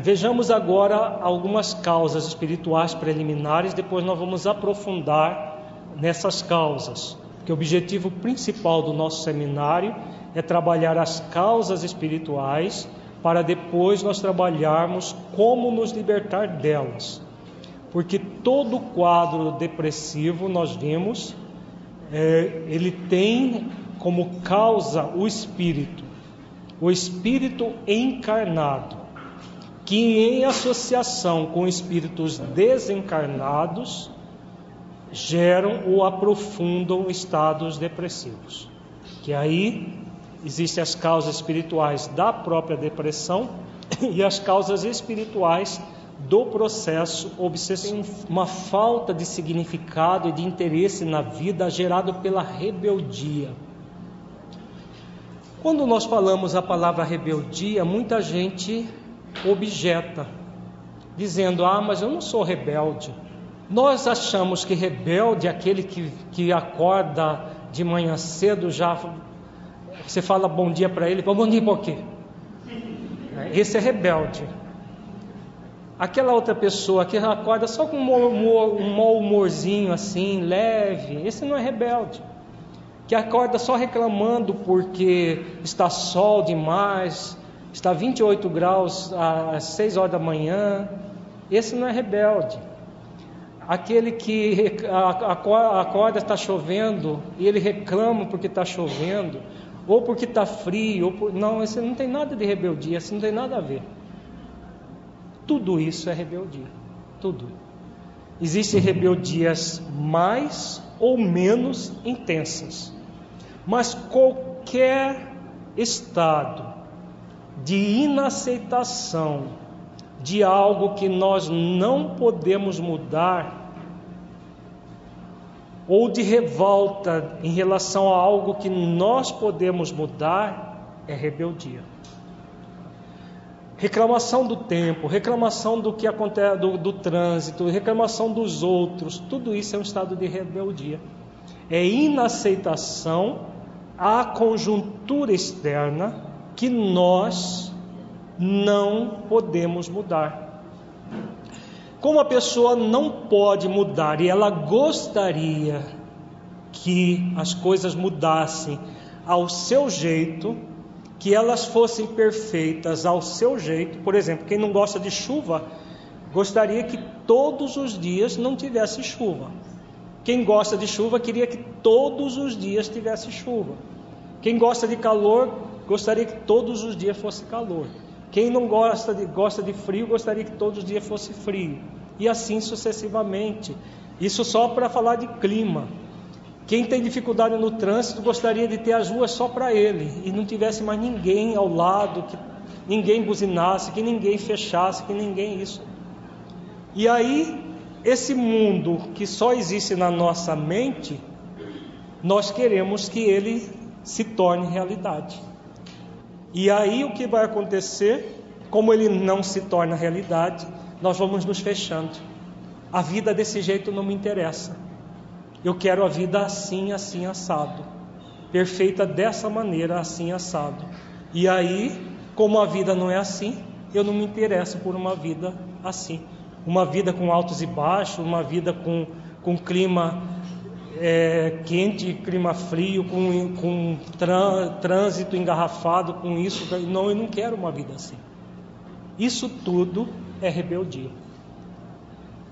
Vejamos agora algumas causas espirituais preliminares, depois nós vamos aprofundar nessas causas. Que o objetivo principal do nosso seminário é trabalhar as causas espirituais para depois nós trabalharmos como nos libertar delas. Porque todo quadro depressivo, nós vimos, é, ele tem como causa o espírito, o espírito encarnado que em associação com espíritos desencarnados geram ou aprofundam estados depressivos. Que aí existem as causas espirituais da própria depressão e as causas espirituais do processo obsessivo. Uma falta de significado e de interesse na vida gerado pela rebeldia. Quando nós falamos a palavra rebeldia, muita gente objeta, dizendo: Ah, mas eu não sou rebelde. Nós achamos que rebelde é aquele que, que acorda de manhã cedo, já você fala bom dia para ele, bom dia por quê? Esse é rebelde. Aquela outra pessoa que acorda só com um mau humorzinho assim, leve, esse não é rebelde. Que acorda só reclamando porque está sol demais, está 28 graus às 6 horas da manhã, esse não é rebelde. Aquele que acorda está chovendo e ele reclama porque está chovendo, ou porque está frio, ou por... não, esse não tem nada de rebeldia, isso não tem nada a ver. Tudo isso é rebeldia, tudo. Existem rebeldias mais ou menos intensas, mas qualquer estado de inaceitação de algo que nós não podemos mudar, ou de revolta em relação a algo que nós podemos mudar, é rebeldia. Reclamação do tempo, reclamação do que acontece do, do trânsito, reclamação dos outros, tudo isso é um estado de rebeldia. É inaceitação à conjuntura externa que nós não podemos mudar. Como a pessoa não pode mudar e ela gostaria que as coisas mudassem ao seu jeito, que elas fossem perfeitas ao seu jeito. Por exemplo, quem não gosta de chuva, gostaria que todos os dias não tivesse chuva. Quem gosta de chuva queria que todos os dias tivesse chuva. Quem gosta de calor gostaria que todos os dias fosse calor. Quem não gosta de, gosta de frio, gostaria que todos os dias fosse frio. E assim sucessivamente. Isso só para falar de clima. Quem tem dificuldade no trânsito gostaria de ter as ruas só para ele e não tivesse mais ninguém ao lado, que ninguém buzinasse, que ninguém fechasse, que ninguém isso. E aí, esse mundo que só existe na nossa mente, nós queremos que ele se torne realidade. E aí o que vai acontecer? Como ele não se torna realidade, nós vamos nos fechando. A vida desse jeito não me interessa. Eu quero a vida assim, assim, assado. Perfeita dessa maneira, assim, assado. E aí, como a vida não é assim, eu não me interesso por uma vida assim. Uma vida com altos e baixos, uma vida com, com clima é, quente, clima frio, com, com trânsito engarrafado, com isso. Não, eu não quero uma vida assim. Isso tudo é rebeldia.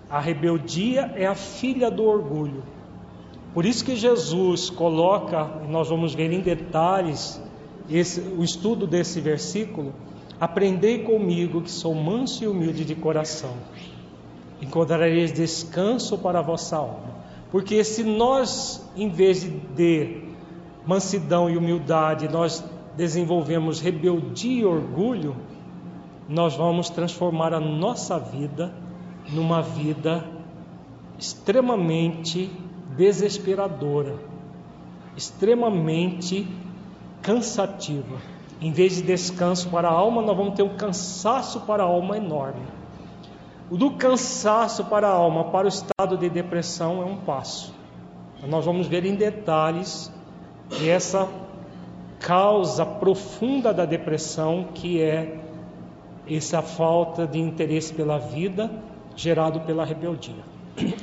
A rebeldia é a filha do orgulho. Por isso que Jesus coloca, nós vamos ver em detalhes esse, o estudo desse versículo. Aprendei comigo que sou manso e humilde de coração. Encontrareis descanso para a vossa alma porque se nós, em vez de mansidão e humildade, nós desenvolvemos rebeldia e orgulho, nós vamos transformar a nossa vida numa vida extremamente desesperadora, extremamente cansativa. Em vez de descanso para a alma, nós vamos ter um cansaço para a alma enorme. do cansaço para a alma para o estado de depressão é um passo. Nós vamos ver em detalhes essa causa profunda da depressão, que é essa falta de interesse pela vida gerado pela rebeldia.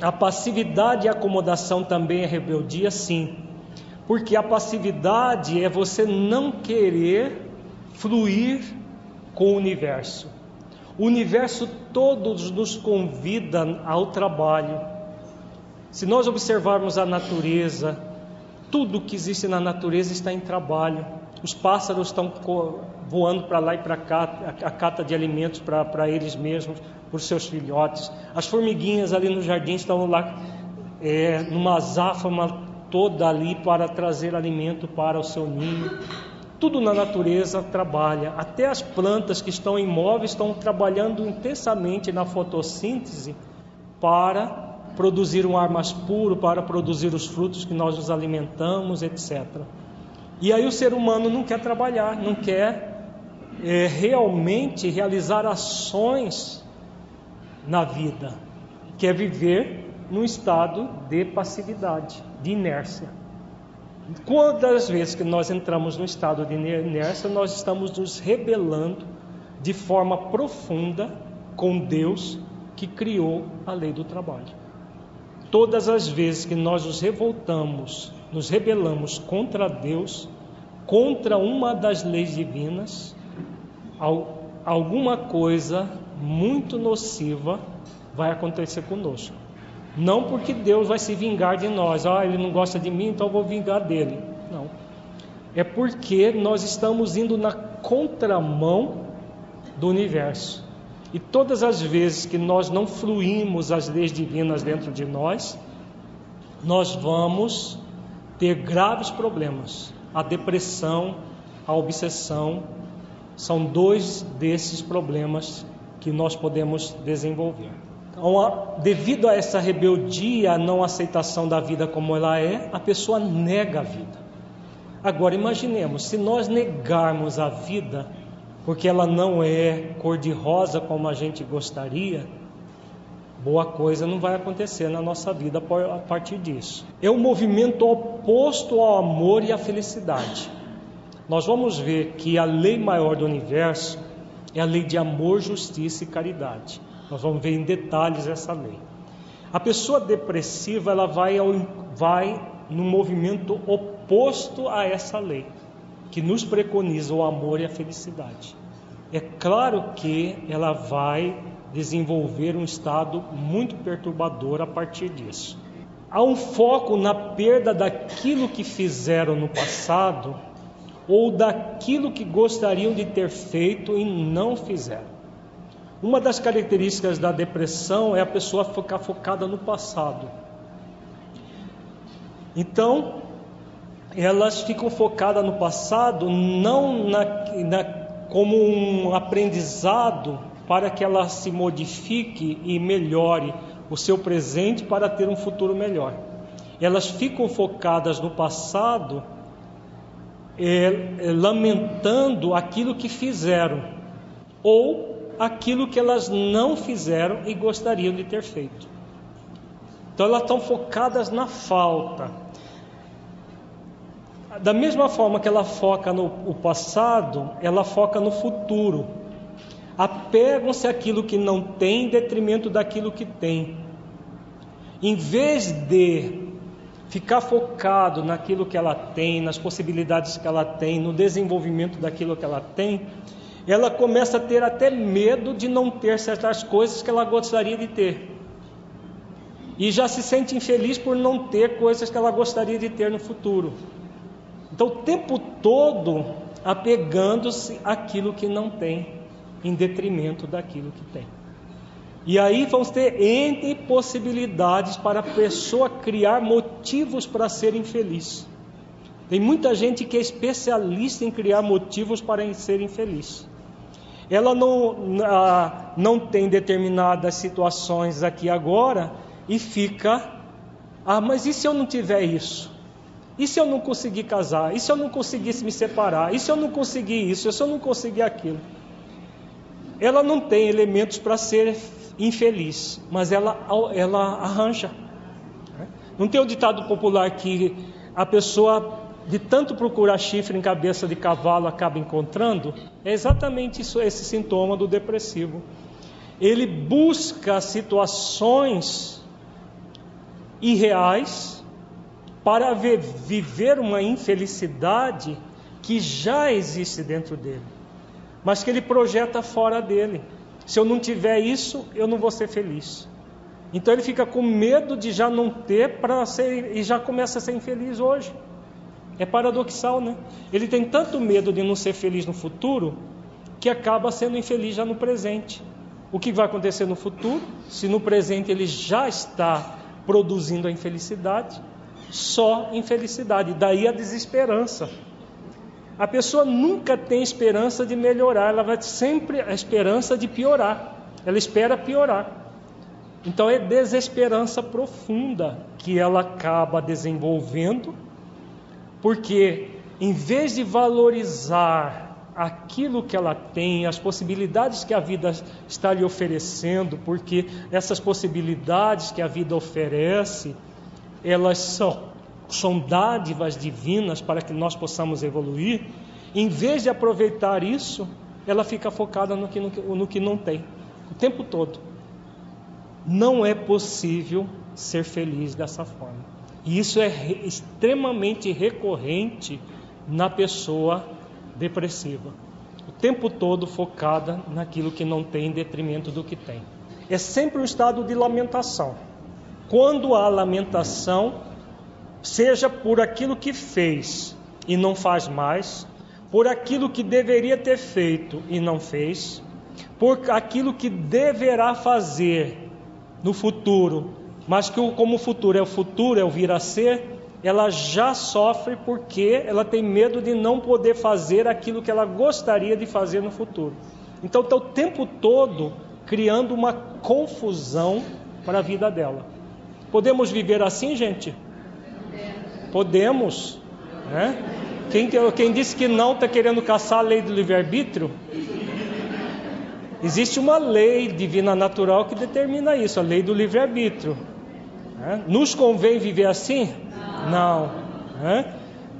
A passividade e a acomodação também é rebeldia, sim, porque a passividade é você não querer fluir com o universo. O universo todo nos convida ao trabalho. Se nós observarmos a natureza, tudo que existe na natureza está em trabalho. Os pássaros estão voando para lá e para cá, a cata de alimentos para eles mesmos, por seus filhotes. As formiguinhas ali no jardim estão lá, é, numa azáfama toda ali para trazer alimento para o seu ninho. Tudo na natureza trabalha, até as plantas que estão imóveis estão trabalhando intensamente na fotossíntese para produzir um ar mais puro, para produzir os frutos que nós nos alimentamos, etc. E aí o ser humano não quer trabalhar, não quer é, realmente realizar ações na vida, quer viver num estado de passividade, de inércia. Quantas vezes que nós entramos no estado de inércia, nós estamos nos rebelando de forma profunda com Deus que criou a lei do trabalho. Todas as vezes que nós nos revoltamos, nos rebelamos contra Deus, contra uma das leis divinas, alguma coisa muito nociva vai acontecer conosco. Não porque Deus vai se vingar de nós, ah, ele não gosta de mim, então eu vou vingar dele. Não. É porque nós estamos indo na contramão do universo. E todas as vezes que nós não fluímos as leis divinas dentro de nós, nós vamos ter graves problemas. A depressão, a obsessão, são dois desses problemas que nós podemos desenvolver. Então, devido a essa rebeldia, a não aceitação da vida como ela é, a pessoa nega a vida. Agora imaginemos, se nós negarmos a vida, porque ela não é cor-de-rosa como a gente gostaria, boa coisa não vai acontecer na nossa vida a partir disso. É um movimento oposto ao amor e à felicidade. Nós vamos ver que a lei maior do universo é a lei de amor, justiça e caridade. Nós vamos ver em detalhes essa lei. A pessoa depressiva ela vai, ao, vai no movimento oposto a essa lei, que nos preconiza o amor e a felicidade. É claro que ela vai desenvolver um estado muito perturbador a partir disso. Há um foco na perda daquilo que fizeram no passado ou daquilo que gostariam de ter feito e não fizeram. Uma das características da depressão é a pessoa ficar focada no passado. Então, elas ficam focadas no passado não na, na, como um aprendizado para que ela se modifique e melhore o seu presente para ter um futuro melhor. Elas ficam focadas no passado, é, lamentando aquilo que fizeram ou aquilo que elas não fizeram e gostariam de ter feito. Então elas estão focadas na falta. Da mesma forma que ela foca no passado, ela foca no futuro. Apegam-se àquilo que não tem em detrimento daquilo que tem. Em vez de ficar focado naquilo que ela tem, nas possibilidades que ela tem, no desenvolvimento daquilo que ela tem, ela começa a ter até medo de não ter certas coisas que ela gostaria de ter. E já se sente infeliz por não ter coisas que ela gostaria de ter no futuro. Então, o tempo todo apegando-se àquilo que não tem, em detrimento daquilo que tem. E aí vamos ter entre possibilidades para a pessoa criar motivos para ser infeliz. Tem muita gente que é especialista em criar motivos para ser infeliz ela não, não tem determinadas situações aqui agora e fica, ah, mas e se eu não tiver isso? E se eu não conseguir casar? E se eu não conseguisse me separar? E se eu não conseguir isso? E se eu não conseguir aquilo? Ela não tem elementos para ser infeliz, mas ela, ela arranja. Não tem o ditado popular que a pessoa de tanto procurar chifre em cabeça de cavalo acaba encontrando? É exatamente isso, esse sintoma do depressivo. Ele busca situações irreais para viver uma infelicidade que já existe dentro dele, mas que ele projeta fora dele. Se eu não tiver isso, eu não vou ser feliz. Então ele fica com medo de já não ter para ser e já começa a ser infeliz hoje. É paradoxal, né? Ele tem tanto medo de não ser feliz no futuro que acaba sendo infeliz já no presente. O que vai acontecer no futuro? Se no presente ele já está produzindo a infelicidade, só infelicidade, daí a desesperança. A pessoa nunca tem esperança de melhorar, ela vai sempre a esperança de piorar. Ela espera piorar. Então é desesperança profunda que ela acaba desenvolvendo, porque em vez de valorizar aquilo que ela tem, as possibilidades que a vida está lhe oferecendo, porque essas possibilidades que a vida oferece, elas são são dádivas divinas para que nós possamos evoluir, em vez de aproveitar isso, ela fica focada no que, no, no que não tem, o tempo todo. Não é possível ser feliz dessa forma. E isso é re, extremamente recorrente na pessoa depressiva. O tempo todo focada naquilo que não tem em detrimento do que tem. É sempre um estado de lamentação. Quando há lamentação, seja por aquilo que fez e não faz mais, por aquilo que deveria ter feito e não fez, por aquilo que deverá fazer no futuro, mas que como o futuro é o futuro, é o vir a ser, ela já sofre porque ela tem medo de não poder fazer aquilo que ela gostaria de fazer no futuro. Então está o tempo todo criando uma confusão para a vida dela. Podemos viver assim, gente? Podemos. Né? Quem, quem disse que não está querendo caçar a lei do livre-arbítrio? Existe uma lei divina natural que determina isso, a lei do livre-arbítrio. Né? Nos convém viver assim? Não. Né?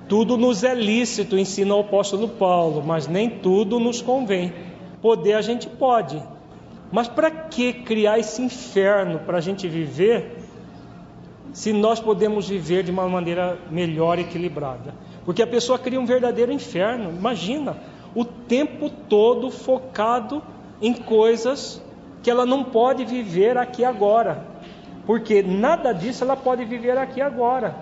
Tudo nos é lícito, ensina o apóstolo Paulo, mas nem tudo nos convém. Poder a gente pode. Mas para que criar esse inferno para a gente viver se nós podemos viver de uma maneira melhor equilibrada. Porque a pessoa cria um verdadeiro inferno. Imagina, o tempo todo focado em coisas que ela não pode viver aqui agora. Porque nada disso ela pode viver aqui agora.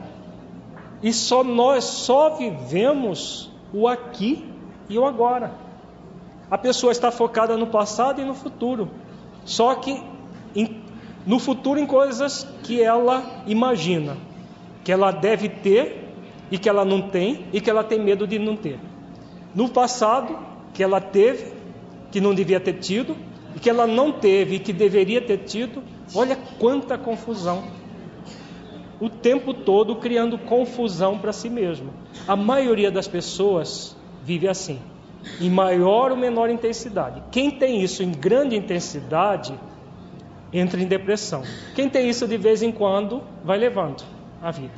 E só nós só vivemos o aqui e o agora. A pessoa está focada no passado e no futuro. Só que em no futuro em coisas que ela imagina, que ela deve ter e que ela não tem e que ela tem medo de não ter. No passado, que ela teve, que não devia ter tido, e que ela não teve e que deveria ter tido, olha quanta confusão. O tempo todo criando confusão para si mesmo. A maioria das pessoas vive assim, em maior ou menor intensidade. Quem tem isso em grande intensidade, entra em depressão. Quem tem isso de vez em quando vai levando a vida,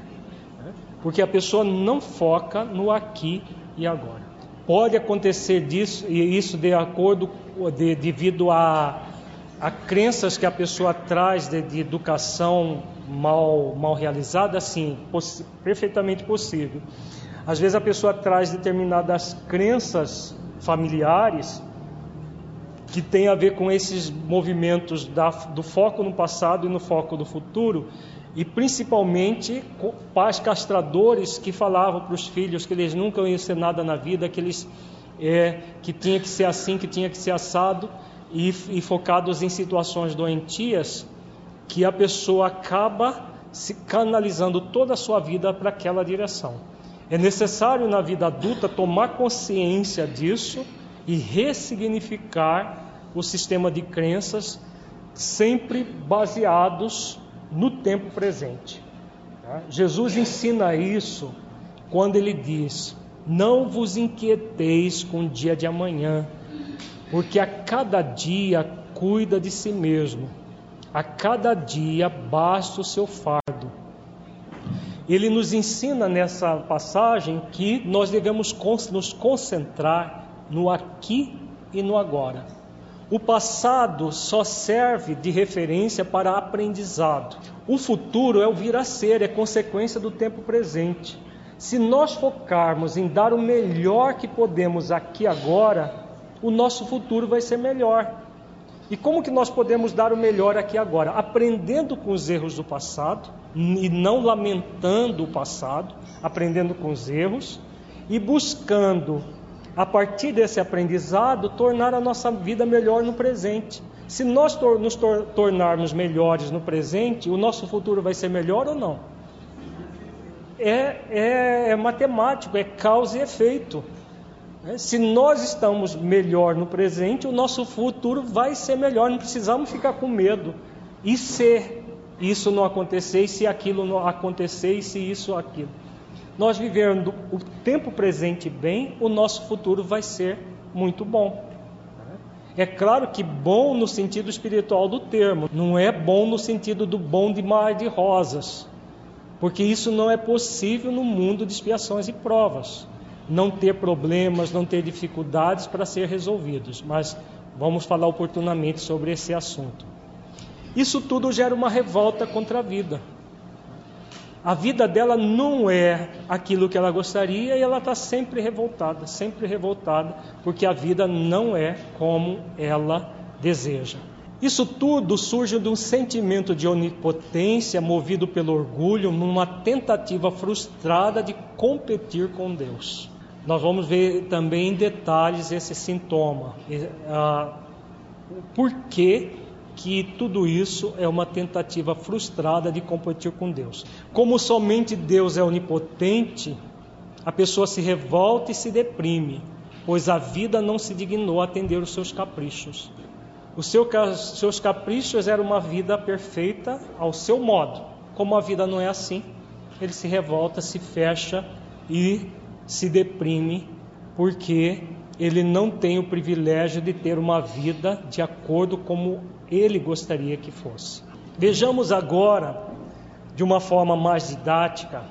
né? porque a pessoa não foca no aqui e agora. Pode acontecer disso e isso de acordo de, devido a, a crenças que a pessoa traz de, de educação mal mal realizada, sim, perfeitamente possível. Às vezes a pessoa traz determinadas crenças familiares que tem a ver com esses movimentos da, do foco no passado e no foco do futuro, e principalmente pais castradores que falavam para os filhos que eles nunca iam ser nada na vida, que eles é, que tinha que ser assim, que tinha que ser assado, e, e focados em situações doentias, que a pessoa acaba se canalizando toda a sua vida para aquela direção. É necessário na vida adulta tomar consciência disso e ressignificar o sistema de crenças sempre baseados no tempo presente. Tá? Jesus ensina isso quando ele diz: Não vos inquieteis com o dia de amanhã, porque a cada dia cuida de si mesmo. A cada dia basta o seu fardo. Ele nos ensina nessa passagem que nós devemos nos concentrar no aqui e no agora. O passado só serve de referência para aprendizado. O futuro é o vir a ser, é consequência do tempo presente. Se nós focarmos em dar o melhor que podemos aqui agora, o nosso futuro vai ser melhor. E como que nós podemos dar o melhor aqui agora? Aprendendo com os erros do passado e não lamentando o passado, aprendendo com os erros e buscando a partir desse aprendizado, tornar a nossa vida melhor no presente. Se nós nos tornarmos melhores no presente, o nosso futuro vai ser melhor ou não? É, é, é matemático, é causa e efeito. É, se nós estamos melhor no presente, o nosso futuro vai ser melhor. Não precisamos ficar com medo. E se isso não acontecer, e se aquilo não acontecer, e se isso aquilo nós vivendo o tempo presente bem, o nosso futuro vai ser muito bom. É claro que bom no sentido espiritual do termo, não é bom no sentido do bom de mar de rosas, porque isso não é possível no mundo de expiações e provas. Não ter problemas, não ter dificuldades para ser resolvidos, mas vamos falar oportunamente sobre esse assunto. Isso tudo gera uma revolta contra a vida a vida dela não é aquilo que ela gostaria e ela está sempre revoltada, sempre revoltada, porque a vida não é como ela deseja. Isso tudo surge de um sentimento de onipotência movido pelo orgulho, numa tentativa frustrada de competir com Deus. Nós vamos ver também em detalhes esse sintoma. Ah, por que que tudo isso é uma tentativa frustrada de competir com Deus. Como somente Deus é onipotente, a pessoa se revolta e se deprime, pois a vida não se dignou a atender os seus caprichos. Os seus caprichos eram uma vida perfeita ao seu modo. Como a vida não é assim, ele se revolta, se fecha e se deprime, porque ele não tem o privilégio de ter uma vida de acordo como ele gostaria que fosse. Vejamos agora, de uma forma mais didática,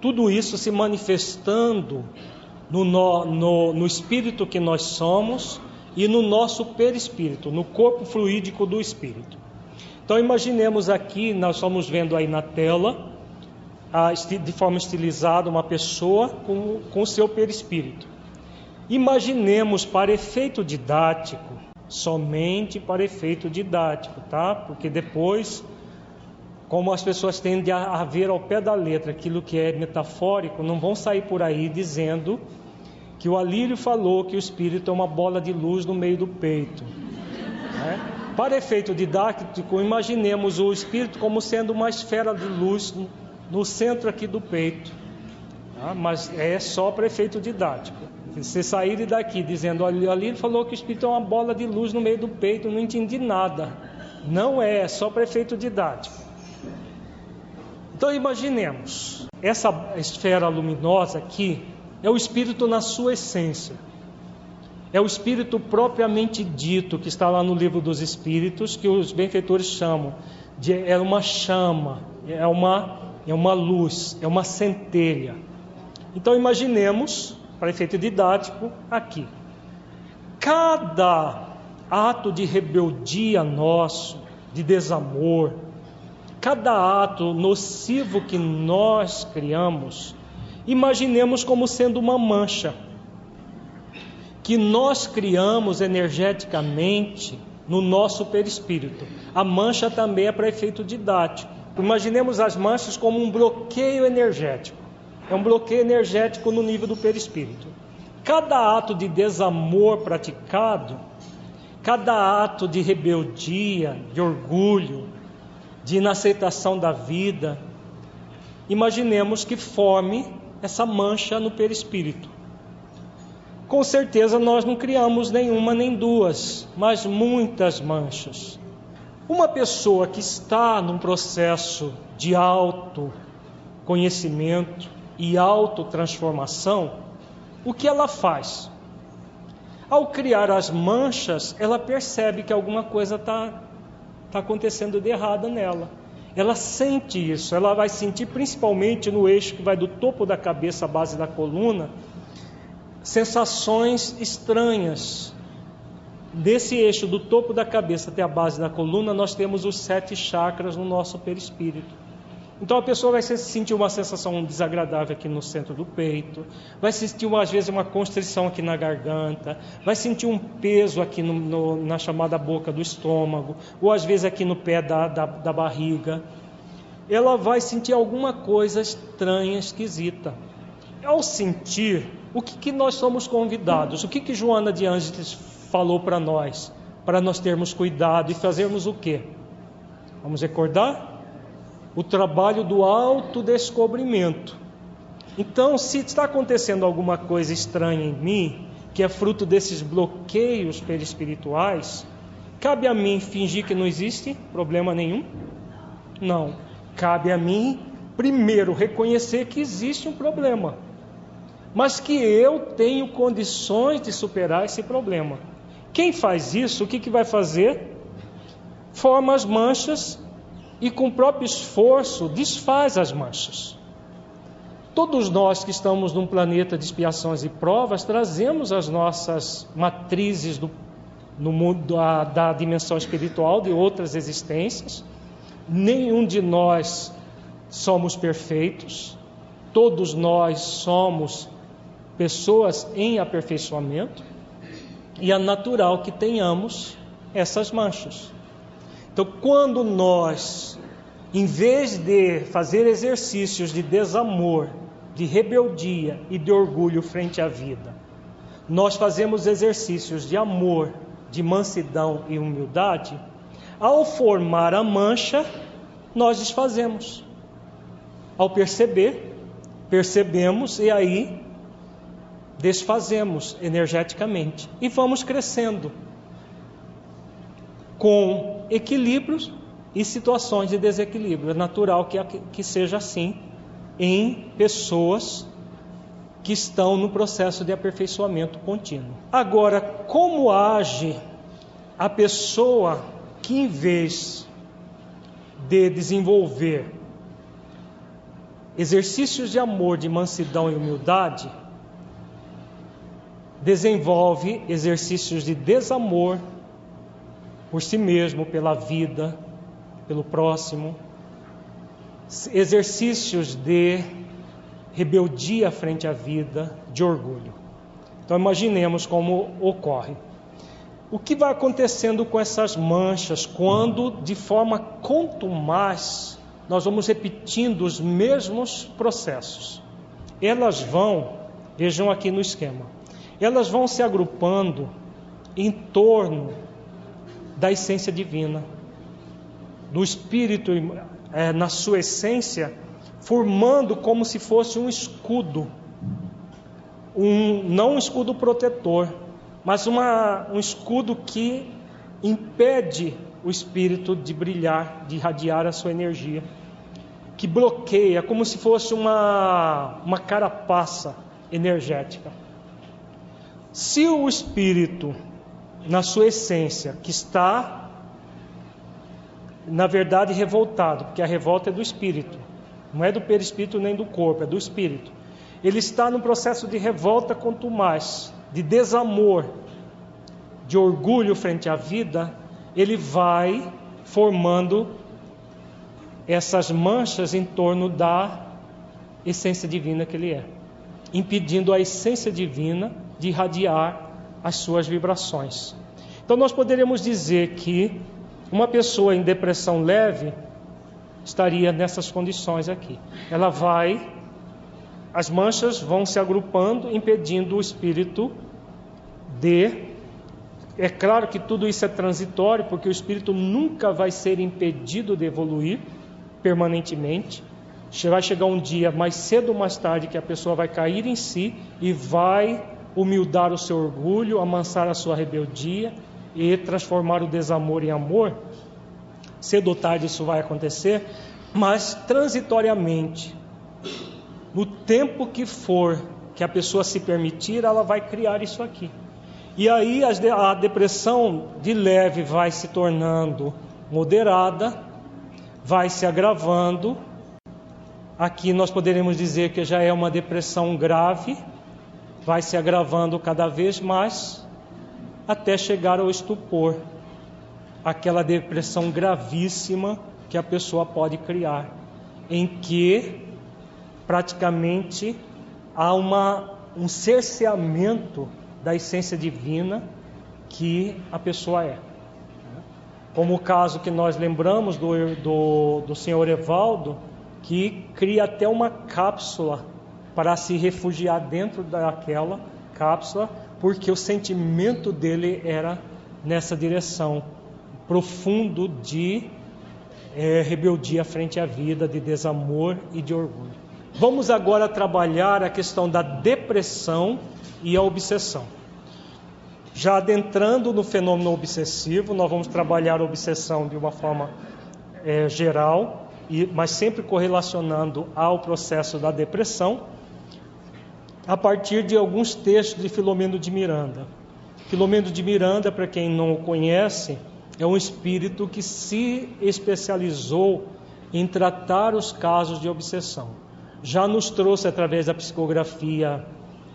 tudo isso se manifestando no, no, no espírito que nós somos e no nosso perispírito, no corpo fluídico do espírito. Então imaginemos aqui, nós estamos vendo aí na tela, de forma estilizada, uma pessoa com, com o seu perispírito. Imaginemos para efeito didático somente para efeito didático, tá? Porque depois, como as pessoas tendem a ver ao pé da letra aquilo que é metafórico, não vão sair por aí dizendo que o Alírio falou que o espírito é uma bola de luz no meio do peito. Né? Para efeito didático, imaginemos o espírito como sendo uma esfera de luz no centro aqui do peito. Tá? Mas é só para efeito didático. Se saírem daqui dizendo, olha, ali ele falou que o Espírito é uma bola de luz no meio do peito, não entendi nada. Não é, é só prefeito didático. Então imaginemos, essa esfera luminosa aqui é o Espírito na sua essência. É o Espírito propriamente dito, que está lá no livro dos Espíritos, que os benfeitores chamam de é uma chama, é uma, é uma luz, é uma centelha. Então imaginemos para efeito didático, aqui. Cada ato de rebeldia nosso, de desamor, cada ato nocivo que nós criamos, imaginemos como sendo uma mancha que nós criamos energeticamente no nosso perispírito. A mancha também é para efeito didático. Imaginemos as manchas como um bloqueio energético. É um bloqueio energético no nível do perispírito. Cada ato de desamor praticado, cada ato de rebeldia, de orgulho, de inaceitação da vida, imaginemos que forme essa mancha no perispírito. Com certeza nós não criamos nenhuma nem duas, mas muitas manchas. Uma pessoa que está num processo de autoconhecimento, e autotransformação, o que ela faz? Ao criar as manchas, ela percebe que alguma coisa está está acontecendo de errado nela. Ela sente isso, ela vai sentir principalmente no eixo que vai do topo da cabeça à base da coluna, sensações estranhas. Desse eixo do topo da cabeça até a base da coluna, nós temos os sete chakras no nosso perispírito. Então a pessoa vai sentir uma sensação desagradável aqui no centro do peito, vai sentir às vezes uma constrição aqui na garganta, vai sentir um peso aqui no, no, na chamada boca do estômago, ou às vezes aqui no pé da, da, da barriga. Ela vai sentir alguma coisa estranha, esquisita. Ao sentir, o que, que nós somos convidados? O que, que Joana de Ângeles falou para nós? Para nós termos cuidado e fazermos o quê? Vamos recordar? O trabalho do autodescobrimento. Então, se está acontecendo alguma coisa estranha em mim, que é fruto desses bloqueios perispirituais, cabe a mim fingir que não existe problema nenhum? Não. Cabe a mim, primeiro, reconhecer que existe um problema, mas que eu tenho condições de superar esse problema. Quem faz isso, o que, que vai fazer? Forma as manchas e com o próprio esforço desfaz as manchas. Todos nós que estamos num planeta de expiações e provas trazemos as nossas matrizes do, no mundo da, da dimensão espiritual de outras existências. Nenhum de nós somos perfeitos, todos nós somos pessoas em aperfeiçoamento e é natural que tenhamos essas manchas. Então, quando nós, em vez de fazer exercícios de desamor, de rebeldia e de orgulho frente à vida, nós fazemos exercícios de amor, de mansidão e humildade, ao formar a mancha, nós desfazemos. Ao perceber, percebemos e aí desfazemos energeticamente e vamos crescendo com equilíbrios e situações de desequilíbrio. É natural que, que seja assim em pessoas que estão no processo de aperfeiçoamento contínuo. Agora, como age a pessoa que, em vez de desenvolver exercícios de amor, de mansidão e humildade, desenvolve exercícios de desamor, por si mesmo, pela vida, pelo próximo, exercícios de rebeldia frente à vida, de orgulho. Então imaginemos como ocorre. O que vai acontecendo com essas manchas quando, de forma contumaz, nós vamos repetindo os mesmos processos? Elas vão, vejam aqui no esquema, elas vão se agrupando em torno da essência divina, do Espírito é, na sua essência, formando como se fosse um escudo, um, não um escudo protetor, mas uma, um escudo que impede o Espírito de brilhar, de irradiar a sua energia, que bloqueia, como se fosse uma, uma carapaça energética. Se o Espírito na sua essência, que está, na verdade, revoltado, porque a revolta é do espírito, não é do perispírito nem do corpo, é do espírito. Ele está no processo de revolta quanto mais, de desamor, de orgulho frente à vida, ele vai formando essas manchas em torno da essência divina que ele é, impedindo a essência divina de irradiar as suas vibrações. Então, nós poderíamos dizer que uma pessoa em depressão leve estaria nessas condições aqui. Ela vai, as manchas vão se agrupando, impedindo o espírito de. É claro que tudo isso é transitório, porque o espírito nunca vai ser impedido de evoluir permanentemente. Vai chegar um dia, mais cedo ou mais tarde, que a pessoa vai cair em si e vai humildar o seu orgulho, amansar a sua rebeldia e transformar o desamor em amor. Cedo ou tarde isso vai acontecer, mas transitoriamente, no tempo que for que a pessoa se permitir, ela vai criar isso aqui. E aí a depressão de leve vai se tornando moderada, vai se agravando. Aqui nós poderemos dizer que já é uma depressão grave, vai se agravando cada vez mais até chegar ao estupor, aquela depressão gravíssima que a pessoa pode criar, em que praticamente há uma, um cerceamento da essência divina que a pessoa é. Como o caso que nós lembramos do, do, do senhor Evaldo, que cria até uma cápsula para se refugiar dentro daquela cápsula, porque o sentimento dele era nessa direção profundo de é, rebeldia frente à vida, de desamor e de orgulho. Vamos agora trabalhar a questão da depressão e a obsessão. Já adentrando no fenômeno obsessivo, nós vamos trabalhar a obsessão de uma forma é, geral, e, mas sempre correlacionando ao processo da depressão, a partir de alguns textos de Filomeno de Miranda. Filomeno de Miranda, para quem não o conhece, é um espírito que se especializou em tratar os casos de obsessão. Já nos trouxe, através da psicografia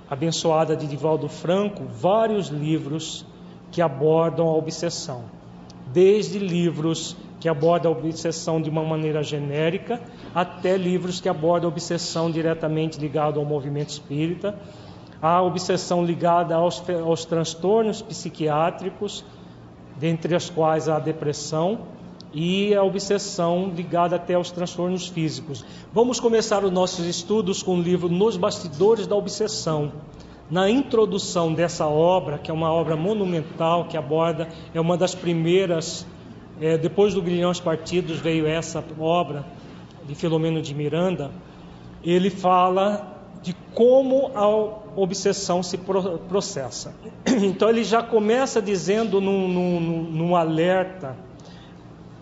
abençoada de Divaldo Franco, vários livros que abordam a obsessão. Desde livros que abordam a obsessão de uma maneira genérica, até livros que abordam a obsessão diretamente ligada ao movimento espírita, a obsessão ligada aos, aos transtornos psiquiátricos, dentre as quais a depressão, e a obsessão ligada até aos transtornos físicos. Vamos começar os nossos estudos com o livro Nos Bastidores da Obsessão. Na introdução dessa obra, que é uma obra monumental, que aborda, é uma das primeiras, é, depois do Grilhões Partidos veio essa obra de Filomeno de Miranda, ele fala de como a obsessão se processa. Então ele já começa dizendo num, num, num alerta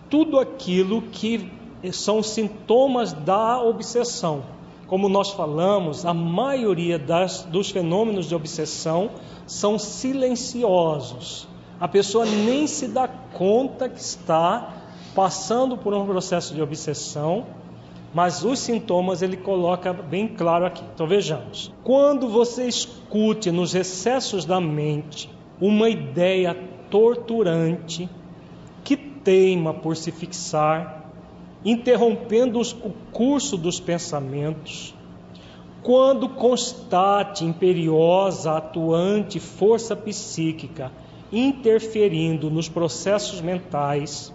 tudo aquilo que são sintomas da obsessão. Como nós falamos, a maioria das, dos fenômenos de obsessão são silenciosos. A pessoa nem se dá conta que está passando por um processo de obsessão, mas os sintomas ele coloca bem claro aqui. Então vejamos: quando você escute nos recessos da mente uma ideia torturante, teima por se fixar, interrompendo o curso dos pensamentos, quando constate imperiosa, atuante força psíquica interferindo nos processos mentais,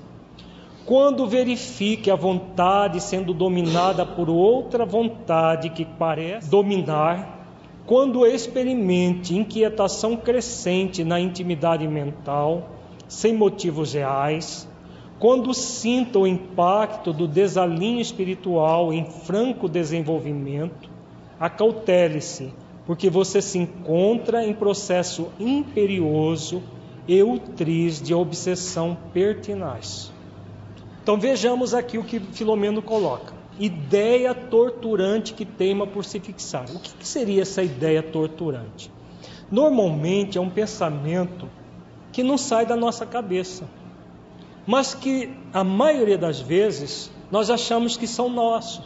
quando verifique a vontade sendo dominada por outra vontade que parece dominar, quando experimente inquietação crescente na intimidade mental, sem motivos reais, quando sinta o impacto do desalinho espiritual em franco desenvolvimento, acautele-se, porque você se encontra em processo imperioso e utriz de obsessão pertinaz. Então vejamos aqui o que Filomeno coloca. Ideia torturante que teima por se fixar. O que seria essa ideia torturante? Normalmente é um pensamento que não sai da nossa cabeça mas que a maioria das vezes nós achamos que são nossos,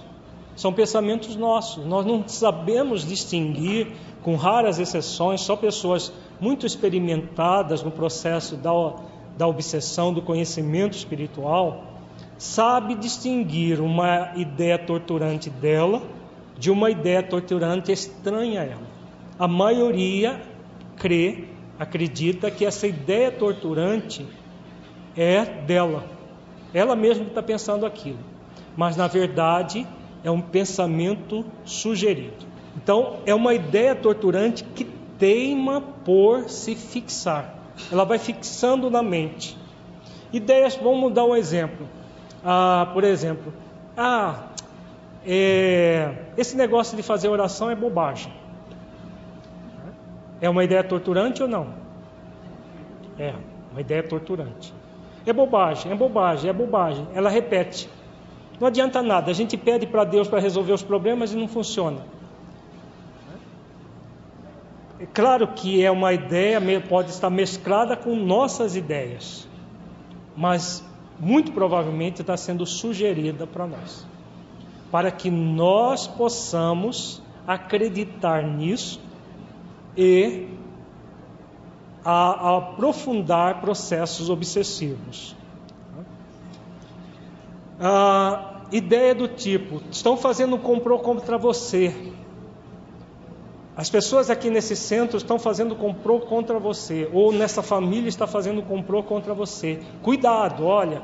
são pensamentos nossos. Nós não sabemos distinguir, com raras exceções, só pessoas muito experimentadas no processo da, da obsessão, do conhecimento espiritual, sabe distinguir uma ideia torturante dela de uma ideia torturante estranha a ela. A maioria crê, acredita que essa ideia torturante é dela. Ela mesma está pensando aquilo. Mas na verdade é um pensamento sugerido. Então é uma ideia torturante que teima por se fixar. Ela vai fixando na mente. Ideias, vamos dar um exemplo. Ah, por exemplo, ah, é, esse negócio de fazer oração é bobagem. É uma ideia torturante ou não? É, uma ideia torturante. É bobagem, é bobagem, é bobagem. Ela repete. Não adianta nada. A gente pede para Deus para resolver os problemas e não funciona. É claro que é uma ideia, pode estar mesclada com nossas ideias. Mas muito provavelmente está sendo sugerida para nós, para que nós possamos acreditar nisso e a, a aprofundar processos obsessivos. A ideia do tipo: estão fazendo um complô contra você. As pessoas aqui nesse centro estão fazendo complô contra você, ou nessa família está fazendo complô contra você. Cuidado, olha,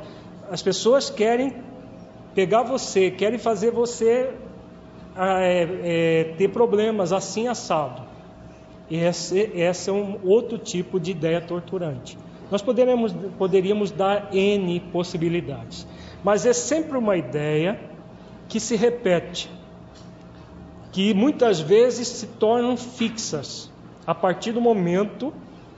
as pessoas querem pegar você, querem fazer você ah, é, é, ter problemas assim assado. Esse, esse é um outro tipo de ideia torturante. Nós poderíamos, poderíamos dar N possibilidades, mas é sempre uma ideia que se repete, que muitas vezes se tornam fixas a partir do momento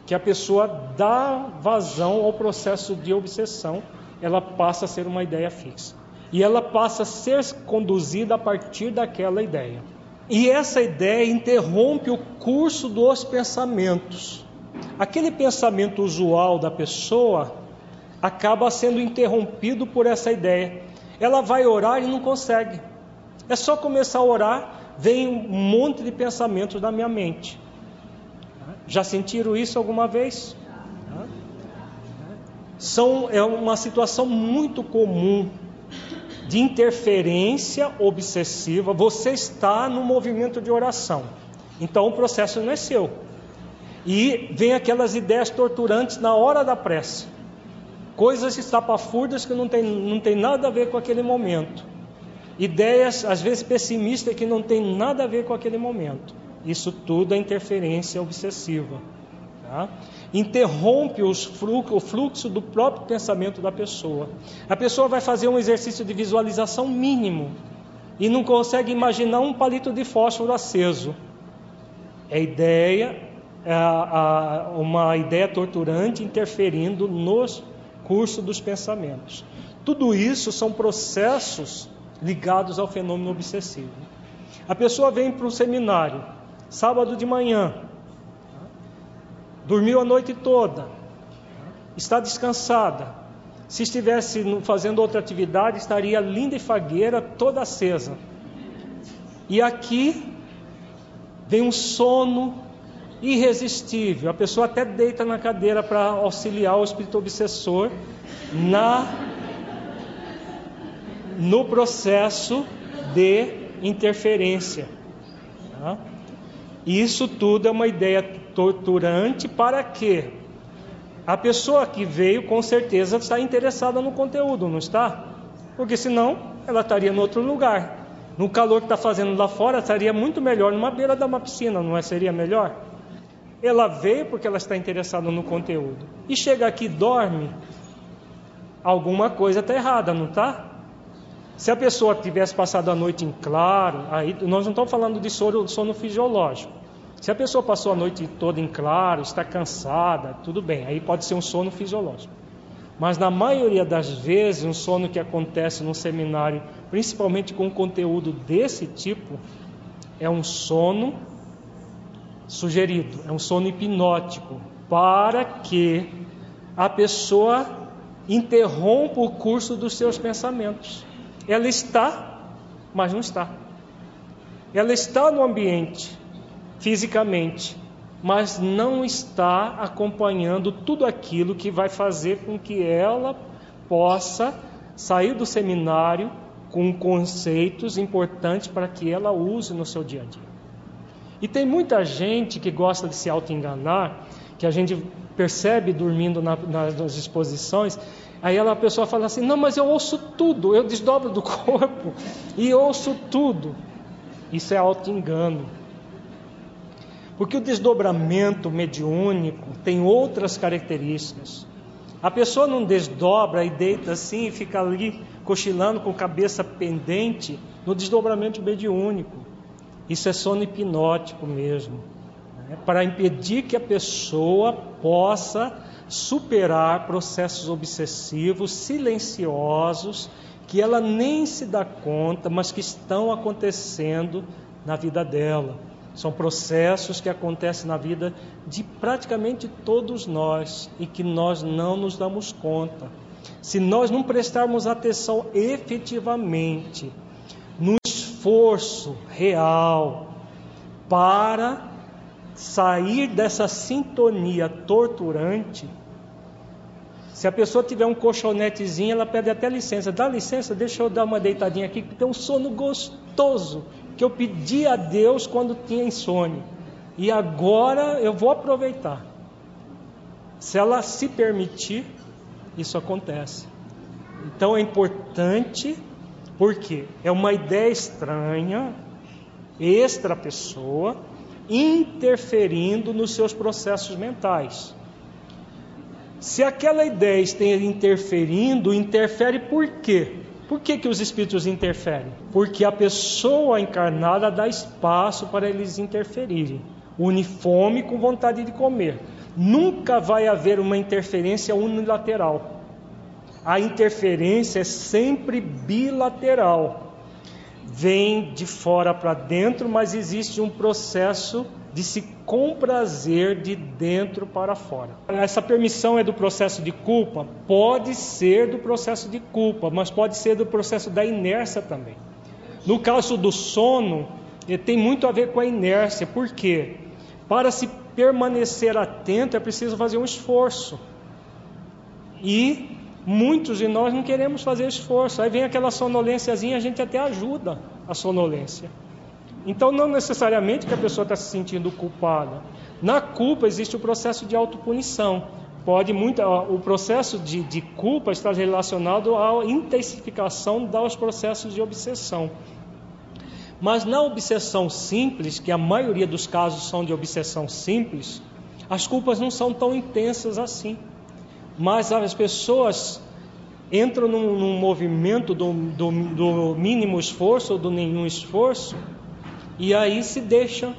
que a pessoa dá vazão ao processo de obsessão, ela passa a ser uma ideia fixa. E ela passa a ser conduzida a partir daquela ideia. E essa ideia interrompe o curso dos pensamentos. Aquele pensamento usual da pessoa acaba sendo interrompido por essa ideia. Ela vai orar e não consegue. É só começar a orar, vem um monte de pensamentos na minha mente. Já sentiram isso alguma vez? São, é uma situação muito comum de interferência obsessiva, você está no movimento de oração. Então o processo não é seu. E vem aquelas ideias torturantes na hora da prece. Coisas estapafurdas que não tem, não tem nada a ver com aquele momento. Ideias, às vezes, pessimistas que não tem nada a ver com aquele momento. Isso tudo é interferência obsessiva. Tá? Interrompe fluxo, o fluxo do próprio pensamento da pessoa. A pessoa vai fazer um exercício de visualização mínimo e não consegue imaginar um palito de fósforo aceso. É ideia, é uma ideia torturante interferindo nos cursos dos pensamentos. Tudo isso são processos ligados ao fenômeno obsessivo. A pessoa vem para o seminário, sábado de manhã, dormiu a noite toda, está descansada. Se estivesse fazendo outra atividade, estaria linda e fagueira, toda acesa. E aqui vem um sono irresistível. A pessoa até deita na cadeira para auxiliar o espírito obsessor na no processo de interferência. Tá? Isso tudo é uma ideia torturante para quê? A pessoa que veio com certeza está interessada no conteúdo, não está? Porque senão ela estaria em outro lugar. No calor que está fazendo lá fora, estaria muito melhor numa beira de uma piscina, não é? Seria melhor? Ela veio porque ela está interessada no conteúdo. E chega aqui dorme, alguma coisa está errada, não está? Se a pessoa tivesse passado a noite em claro, aí nós não estamos falando de sono, sono fisiológico. Se a pessoa passou a noite toda em claro, está cansada, tudo bem, aí pode ser um sono fisiológico. Mas na maioria das vezes, um sono que acontece num seminário, principalmente com conteúdo desse tipo, é um sono sugerido, é um sono hipnótico, para que a pessoa interrompa o curso dos seus pensamentos. Ela está, mas não está. Ela está no ambiente, fisicamente, mas não está acompanhando tudo aquilo que vai fazer com que ela possa sair do seminário com conceitos importantes para que ela use no seu dia a dia. E tem muita gente que gosta de se auto-enganar, que a gente percebe dormindo na, nas exposições, aí ela, a pessoa fala assim: Não, mas eu ouço tudo, eu desdobro do corpo e ouço tudo. Isso é auto-engano. Porque o desdobramento mediúnico tem outras características. A pessoa não desdobra e deita assim e fica ali cochilando com cabeça pendente no desdobramento mediúnico. Isso é sono hipnótico mesmo. Né? Para impedir que a pessoa possa superar processos obsessivos silenciosos que ela nem se dá conta, mas que estão acontecendo na vida dela. São processos que acontecem na vida de praticamente todos nós e que nós não nos damos conta. se nós não prestarmos atenção efetivamente no esforço real para sair dessa sintonia torturante, se a pessoa tiver um colchonetezinho, ela pede até licença. Dá licença, deixa eu dar uma deitadinha aqui, que tem um sono gostoso que eu pedi a Deus quando tinha insônia. E agora eu vou aproveitar. Se ela se permitir, isso acontece. Então é importante, porque é uma ideia estranha, extra pessoa, interferindo nos seus processos mentais. Se aquela ideia esteja interferindo, interfere por quê? Por que, que os espíritos interferem? Porque a pessoa encarnada dá espaço para eles interferirem. Une fome com vontade de comer. Nunca vai haver uma interferência unilateral. A interferência é sempre bilateral vem de fora para dentro, mas existe um processo de se comprazer de dentro para fora. Essa permissão é do processo de culpa? Pode ser do processo de culpa, mas pode ser do processo da inércia também. No caso do sono, tem muito a ver com a inércia, por quê? Para se permanecer atento é preciso fazer um esforço. E Muitos de nós não queremos fazer esforço. Aí vem aquela sonolênciazinha, a gente até ajuda a sonolência. Então, não necessariamente que a pessoa está se sentindo culpada. Na culpa existe o processo de autopunição. Pode muito, o processo de, de culpa está relacionado à intensificação dos processos de obsessão. Mas na obsessão simples, que a maioria dos casos são de obsessão simples, as culpas não são tão intensas assim mas as pessoas entram num, num movimento do, do, do, mínimo esforço ou do nenhum esforço e aí se deixam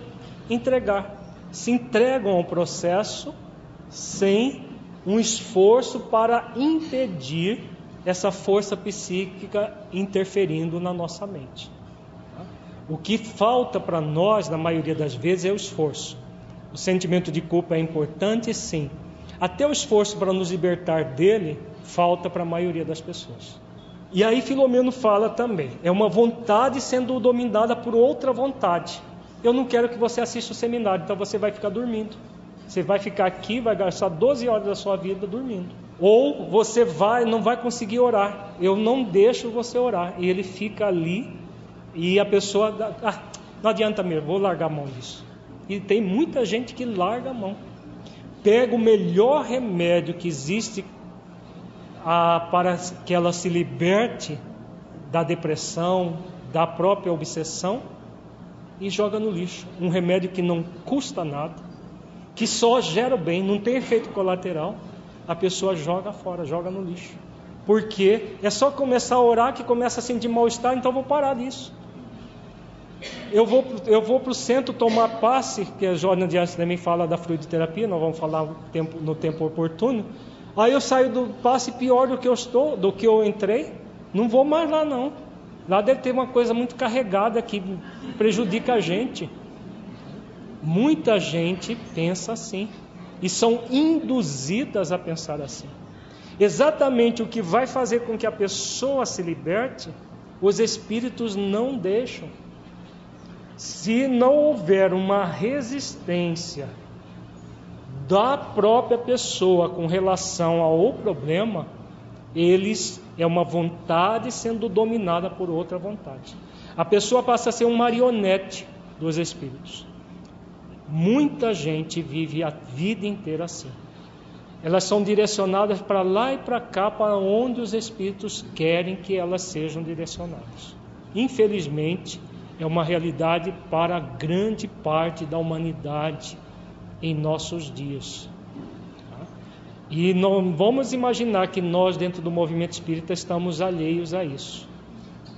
entregar, se entregam ao processo sem um esforço para impedir essa força psíquica interferindo na nossa mente. O que falta para nós, na maioria das vezes, é o esforço. O sentimento de culpa é importante, sim, até o esforço para nos libertar dele falta para a maioria das pessoas. E aí Filomeno fala também, é uma vontade sendo dominada por outra vontade. Eu não quero que você assista o seminário, então você vai ficar dormindo. Você vai ficar aqui, vai gastar 12 horas da sua vida dormindo. Ou você vai, não vai conseguir orar. Eu não deixo você orar. E ele fica ali e a pessoa, ah, não adianta mesmo, vou largar a mão disso. E tem muita gente que larga a mão pega o melhor remédio que existe para que ela se liberte da depressão, da própria obsessão e joga no lixo. Um remédio que não custa nada, que só gera bem, não tem efeito colateral, a pessoa joga fora, joga no lixo. Porque é só começar a orar que começa a sentir mal-estar, então vou parar disso. Eu vou, eu vou para o centro tomar passe, que a Jornal de Arte também fala da fluidoterapia, nós vamos falar no tempo, no tempo oportuno. Aí eu saio do passe pior do que eu estou, do que eu entrei. Não vou mais lá não. Lá deve ter uma coisa muito carregada que prejudica a gente. Muita gente pensa assim e são induzidas a pensar assim. Exatamente o que vai fazer com que a pessoa se liberte, os espíritos não deixam. Se não houver uma resistência da própria pessoa com relação ao problema, eles é uma vontade sendo dominada por outra vontade. A pessoa passa a ser um marionete dos espíritos. Muita gente vive a vida inteira assim. Elas são direcionadas para lá e para cá, para onde os espíritos querem que elas sejam direcionadas. Infelizmente, é uma realidade para grande parte da humanidade em nossos dias. E não vamos imaginar que nós, dentro do movimento espírita, estamos alheios a isso.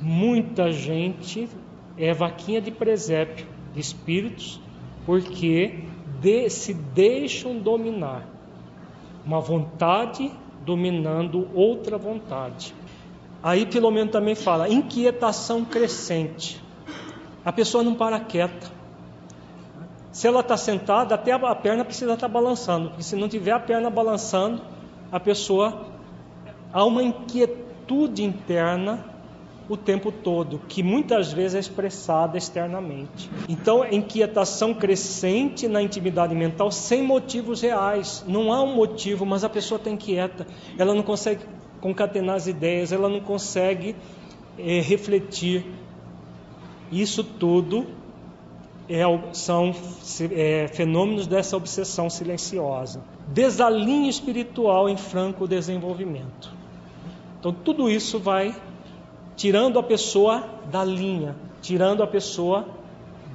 Muita gente é vaquinha de presépio de espíritos porque de, se deixam dominar. Uma vontade dominando outra vontade. Aí, pelo menos, também fala inquietação crescente a pessoa não para quieta. Se ela está sentada, até a perna precisa estar tá balançando, porque se não tiver a perna balançando, a pessoa há uma inquietude interna o tempo todo, que muitas vezes é expressada externamente. Então, inquietação crescente na intimidade mental sem motivos reais. Não há um motivo, mas a pessoa está inquieta, ela não consegue concatenar as ideias, ela não consegue é, refletir. Isso tudo é, são é, fenômenos dessa obsessão silenciosa. Desalinho espiritual em franco desenvolvimento. Então, tudo isso vai tirando a pessoa da linha, tirando a pessoa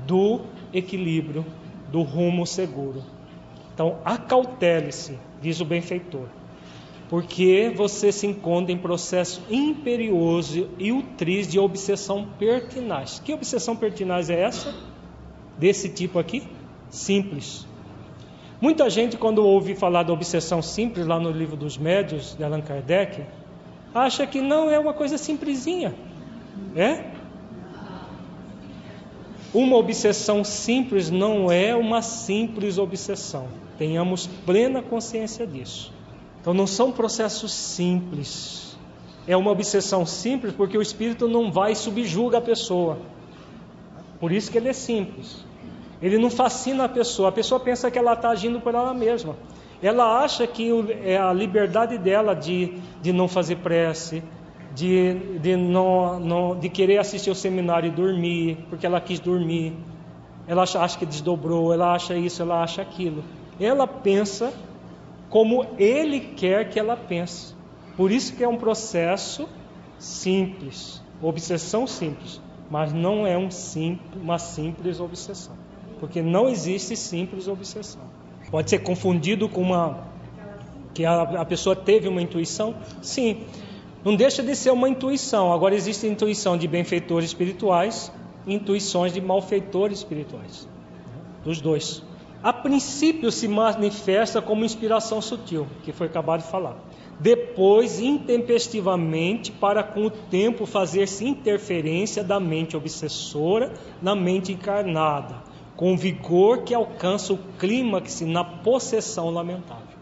do equilíbrio, do rumo seguro. Então, acautele-se, diz o benfeitor, porque você se encontra em processo imperioso e utriz de obsessão pertinaz. Que obsessão pertinaz é essa? Desse tipo aqui? Simples. Muita gente, quando ouve falar da obsessão simples, lá no livro dos médios de Allan Kardec, acha que não é uma coisa simplesinha. É? Uma obsessão simples não é uma simples obsessão. Tenhamos plena consciência disso. Então não são processos simples. É uma obsessão simples porque o espírito não vai subjuga a pessoa. Por isso que ele é simples. Ele não fascina a pessoa. A pessoa pensa que ela está agindo por ela mesma. Ela acha que é a liberdade dela de, de não fazer prece, de, de, não, não, de querer assistir o seminário e dormir, porque ela quis dormir. Ela acha, acha que desdobrou, ela acha isso, ela acha aquilo. Ela pensa como ele quer que ela pense. Por isso que é um processo simples, obsessão simples, mas não é um simples, uma simples obsessão, porque não existe simples obsessão. Pode ser confundido com uma que a, a pessoa teve uma intuição? Sim. Não deixa de ser uma intuição. Agora existe intuição de benfeitores espirituais intuições de malfeitores espirituais. Dos dois. A princípio se manifesta como inspiração sutil, que foi acabado de falar. Depois, intempestivamente, para com o tempo fazer-se interferência da mente obsessora na mente encarnada com vigor que alcança o clímax na possessão lamentável.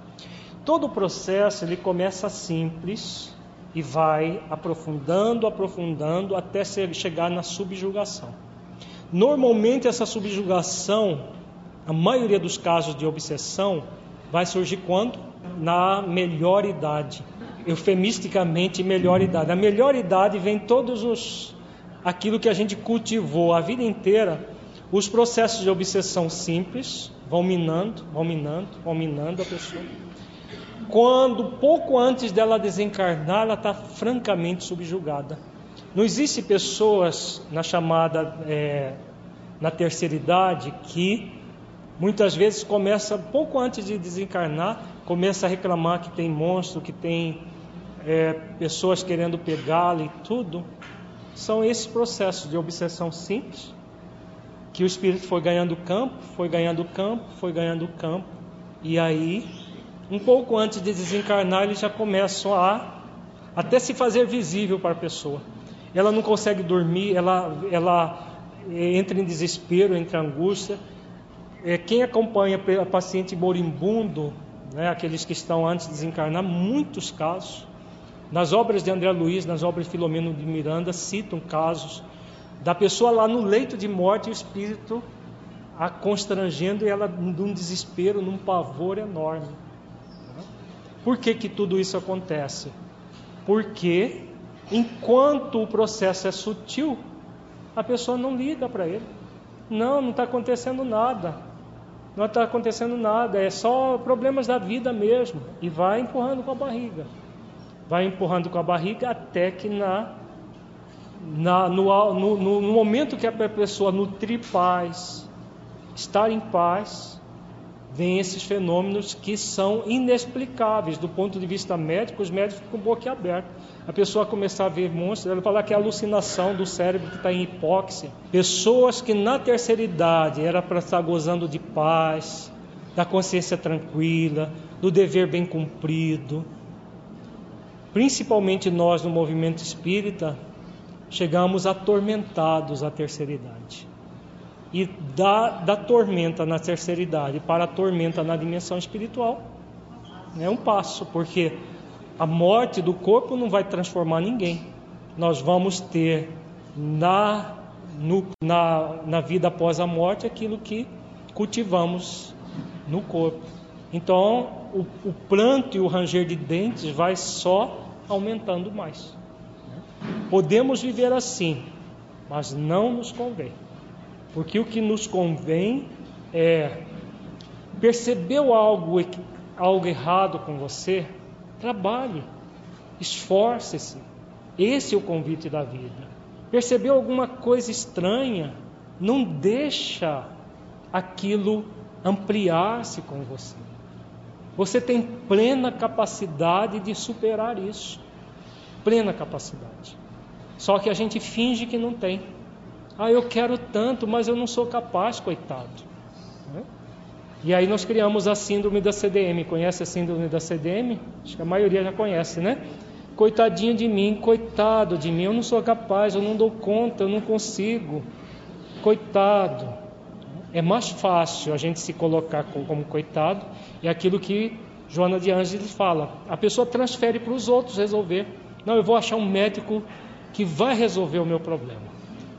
Todo o processo ele começa simples e vai aprofundando, aprofundando até chegar na subjugação. Normalmente essa subjugação, a maioria dos casos de obsessão, vai surgir quando? Na melhor idade. Eufemisticamente, melhor idade. A melhor idade vem todos os aquilo que a gente cultivou a vida inteira os processos de obsessão simples vão minando, vão minando, vão minando a pessoa. Quando pouco antes dela desencarnar, ela está francamente subjugada. Não existe pessoas na chamada é, na terceira idade que muitas vezes começa pouco antes de desencarnar, começa a reclamar que tem monstro, que tem é, pessoas querendo pegá-la e tudo. São esses processos de obsessão simples que o espírito foi ganhando campo, foi ganhando campo, foi ganhando campo, e aí, um pouco antes de desencarnar, eles já começam a até se fazer visível para a pessoa. Ela não consegue dormir, ela, ela eh, entra em desespero, entra em angústia. É, quem acompanha paciente moribundo, né, aqueles que estão antes de desencarnar, muitos casos. Nas obras de André Luiz, nas obras de Filomeno de Miranda, citam casos da pessoa lá no leito de morte, o espírito a constrangendo e ela num desespero, num pavor enorme. Por que, que tudo isso acontece? Porque enquanto o processo é sutil, a pessoa não liga para ele. Não, não está acontecendo nada. Não está acontecendo nada, é só problemas da vida mesmo. E vai empurrando com a barriga. Vai empurrando com a barriga até que na na, no, no, no, momento que a pessoa nutrir paz, estar em paz, vem esses fenômenos que são inexplicáveis do ponto de vista médico, os médicos ficam boca aberta. A pessoa começar a ver monstros, ela fala que é alucinação do cérebro que está em hipóxia. Pessoas que na terceira idade era para estar gozando de paz, da consciência tranquila, do dever bem cumprido. Principalmente nós no movimento espírita, chegamos atormentados à terceira idade. E da, da tormenta na terceira idade para a tormenta na dimensão espiritual é um passo, porque a morte do corpo não vai transformar ninguém. Nós vamos ter na, no, na, na vida após a morte aquilo que cultivamos no corpo. Então, o, o pranto e o ranger de dentes vai só aumentando mais. Podemos viver assim, mas não nos convém. Porque o que nos convém é percebeu algo, algo errado com você, trabalhe, esforce-se. Esse é o convite da vida. Percebeu alguma coisa estranha, não deixa aquilo ampliar-se com você. Você tem plena capacidade de superar isso. Plena capacidade. Só que a gente finge que não tem. Ah, eu quero tanto, mas eu não sou capaz, coitado. E aí nós criamos a síndrome da CDM. Conhece a síndrome da CDM? Acho que a maioria já conhece, né? Coitadinho de mim, coitado de mim, eu não sou capaz, eu não dou conta, eu não consigo. Coitado. É mais fácil a gente se colocar como coitado, é aquilo que Joana de Ângeles fala. A pessoa transfere para os outros resolver. Não, eu vou achar um médico que vai resolver o meu problema.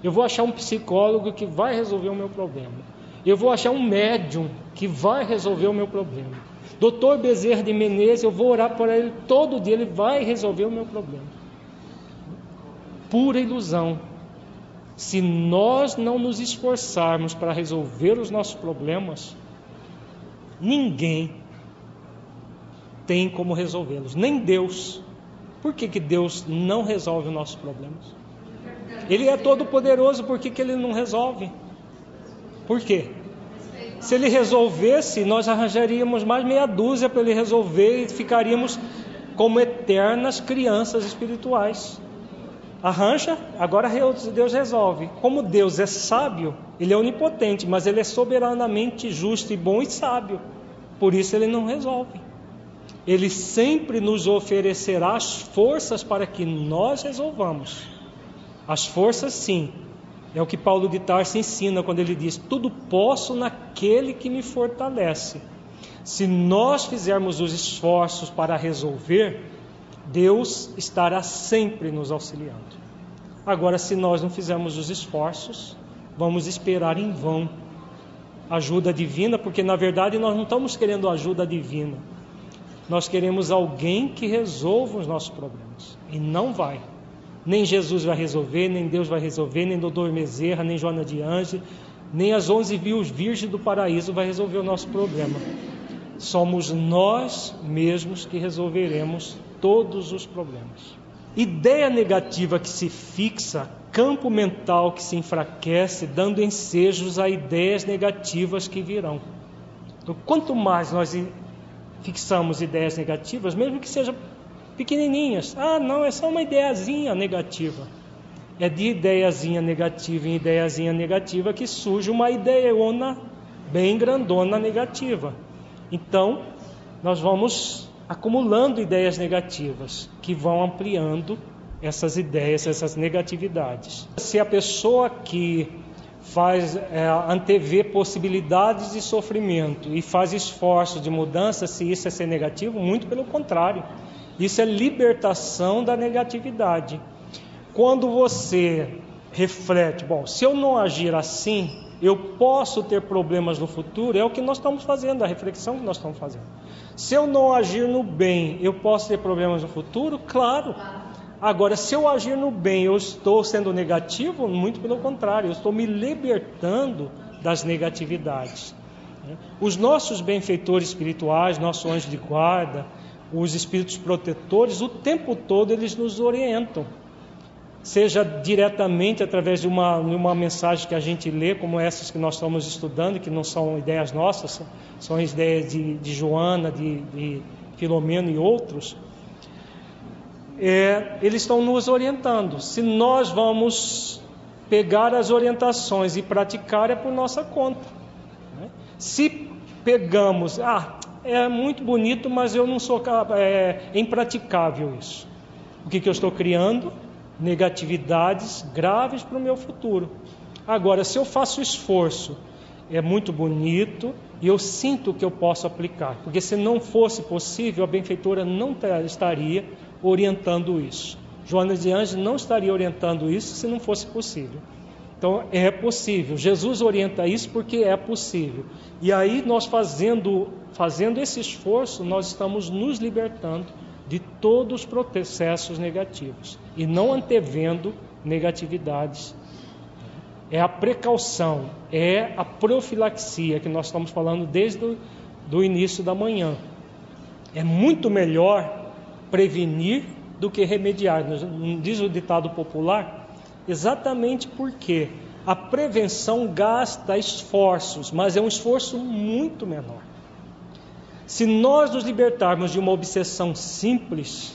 Eu vou achar um psicólogo que vai resolver o meu problema. Eu vou achar um médium que vai resolver o meu problema. Doutor Bezerra de Menezes, eu vou orar por ele todo dia, ele vai resolver o meu problema. Pura ilusão. Se nós não nos esforçarmos para resolver os nossos problemas, ninguém tem como resolvê-los, nem Deus. Por que, que Deus não resolve os nossos problemas? Ele é todo poderoso, por que, que ele não resolve? Por quê? Se ele resolvesse, nós arranjaríamos mais meia dúzia para ele resolver e ficaríamos como eternas crianças espirituais. Arranja, agora Deus resolve. Como Deus é sábio, ele é onipotente, mas ele é soberanamente justo e bom e sábio. Por isso ele não resolve. Ele sempre nos oferecerá as forças para que nós resolvamos. As forças, sim. É o que Paulo de Tarso ensina quando ele diz: Tudo posso naquele que me fortalece. Se nós fizermos os esforços para resolver, Deus estará sempre nos auxiliando. Agora, se nós não fizermos os esforços, vamos esperar em vão ajuda divina, porque na verdade nós não estamos querendo ajuda divina. Nós queremos alguém que resolva os nossos problemas. E não vai. Nem Jesus vai resolver, nem Deus vai resolver, nem Dodor Bezerra, nem Joana de Ange, nem as onze virgens do paraíso vai resolver o nosso problema. Somos nós mesmos que resolveremos todos os problemas. Ideia negativa que se fixa, campo mental que se enfraquece, dando ensejos a ideias negativas que virão. Então, quanto mais nós fixamos ideias negativas, mesmo que sejam pequenininhas. Ah, não, é só uma ideiazinha negativa. É de ideiazinha negativa em ideiazinha negativa que surge uma ideiona bem grandona negativa. Então, nós vamos acumulando ideias negativas que vão ampliando essas ideias, essas negatividades. Se a pessoa que faz é, antever possibilidades de sofrimento e faz esforços de mudança, se isso é ser negativo, muito pelo contrário. Isso é libertação da negatividade. Quando você reflete, bom, se eu não agir assim, eu posso ter problemas no futuro, é o que nós estamos fazendo, a reflexão que nós estamos fazendo. Se eu não agir no bem, eu posso ter problemas no futuro? Claro. Agora, se eu agir no bem, eu estou sendo negativo? Muito pelo contrário, eu estou me libertando das negatividades. Os nossos benfeitores espirituais, nosso anjo de guarda, os espíritos protetores, o tempo todo eles nos orientam. Seja diretamente através de uma, de uma mensagem que a gente lê, como essas que nós estamos estudando, que não são ideias nossas, são ideias de, de Joana, de, de Filomeno e outros, é, eles estão nos orientando. Se nós vamos pegar as orientações e praticar, é por nossa conta. Né? Se pegamos, ah, é muito bonito, mas eu não sou é, é impraticável isso. O que, que eu estou criando? Negatividades graves para o meu futuro. Agora, se eu faço esforço é muito bonito e eu sinto que eu posso aplicar, porque se não fosse possível, a benfeitora não estaria orientando isso. Joana de Anjos não estaria orientando isso se não fosse possível. Então é possível. Jesus orienta isso porque é possível. E aí nós fazendo fazendo esse esforço, nós estamos nos libertando de todos os processos negativos e não antevendo negatividades. É a precaução, é a profilaxia que nós estamos falando desde o do início da manhã. É muito melhor prevenir do que remediar. Diz o ditado popular, exatamente porque a prevenção gasta esforços, mas é um esforço muito menor. Se nós nos libertarmos de uma obsessão simples,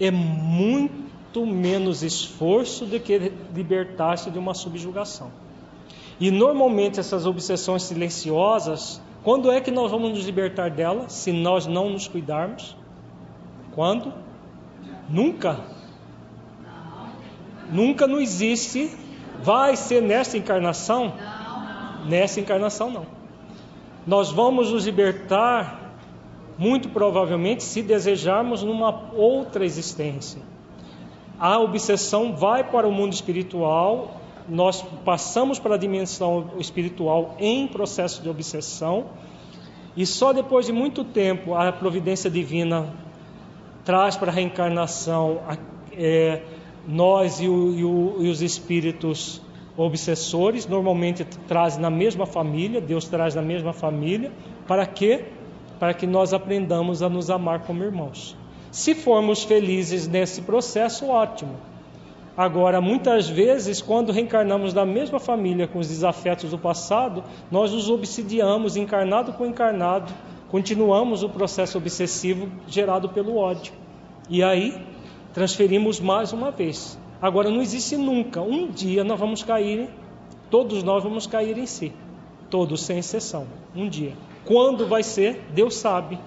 é muito menos esforço do que libertar-se de uma subjugação. E normalmente essas obsessões silenciosas, quando é que nós vamos nos libertar delas? Se nós não nos cuidarmos? Quando? Nunca. Nunca não existe. Vai ser nesta encarnação? Nessa encarnação não. Nós vamos nos libertar, muito provavelmente, se desejarmos numa outra existência. A obsessão vai para o mundo espiritual, nós passamos para a dimensão espiritual em processo de obsessão, e só depois de muito tempo a providência divina traz para a reencarnação é, nós e, o, e, o, e os espíritos obsessores, normalmente trazem na mesma família, Deus traz na mesma família, para quê? Para que nós aprendamos a nos amar como irmãos. Se formos felizes nesse processo, ótimo. Agora, muitas vezes, quando reencarnamos na mesma família com os desafetos do passado, nós nos obsidiamos, encarnado com encarnado, continuamos o processo obsessivo gerado pelo ódio. E aí, transferimos mais uma vez. Agora, não existe nunca. Um dia nós vamos cair, todos nós vamos cair em si. Todos, sem exceção. Um dia. Quando vai ser, Deus sabe.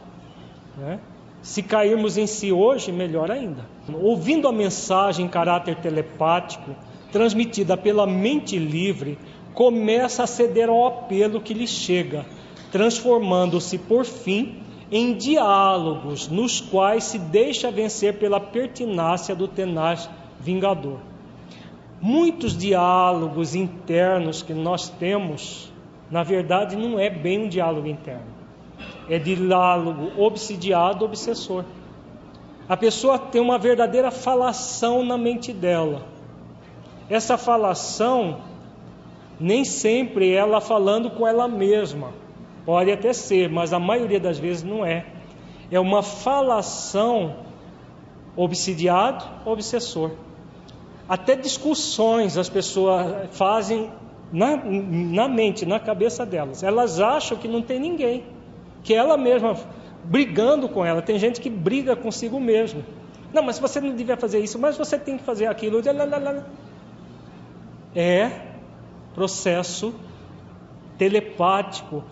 Né? Se cairmos em si hoje, melhor ainda. Ouvindo a mensagem em caráter telepático, transmitida pela mente livre, começa a ceder ao apelo que lhe chega, transformando-se por fim em diálogos nos quais se deixa vencer pela pertinácia do tenaz vingador. Muitos diálogos internos que nós temos, na verdade, não é bem um diálogo interno, é diálogo obsidiado, obsessor. A pessoa tem uma verdadeira falação na mente dela. Essa falação nem sempre ela falando com ela mesma. Pode até ser, mas a maioria das vezes não é. É uma falação obsidiado, obsessor. Até discussões as pessoas fazem na, na mente, na cabeça delas. Elas acham que não tem ninguém, que ela mesma brigando com ela. Tem gente que briga consigo mesmo. Não, mas você não devia fazer isso, mas você tem que fazer aquilo. É processo telepático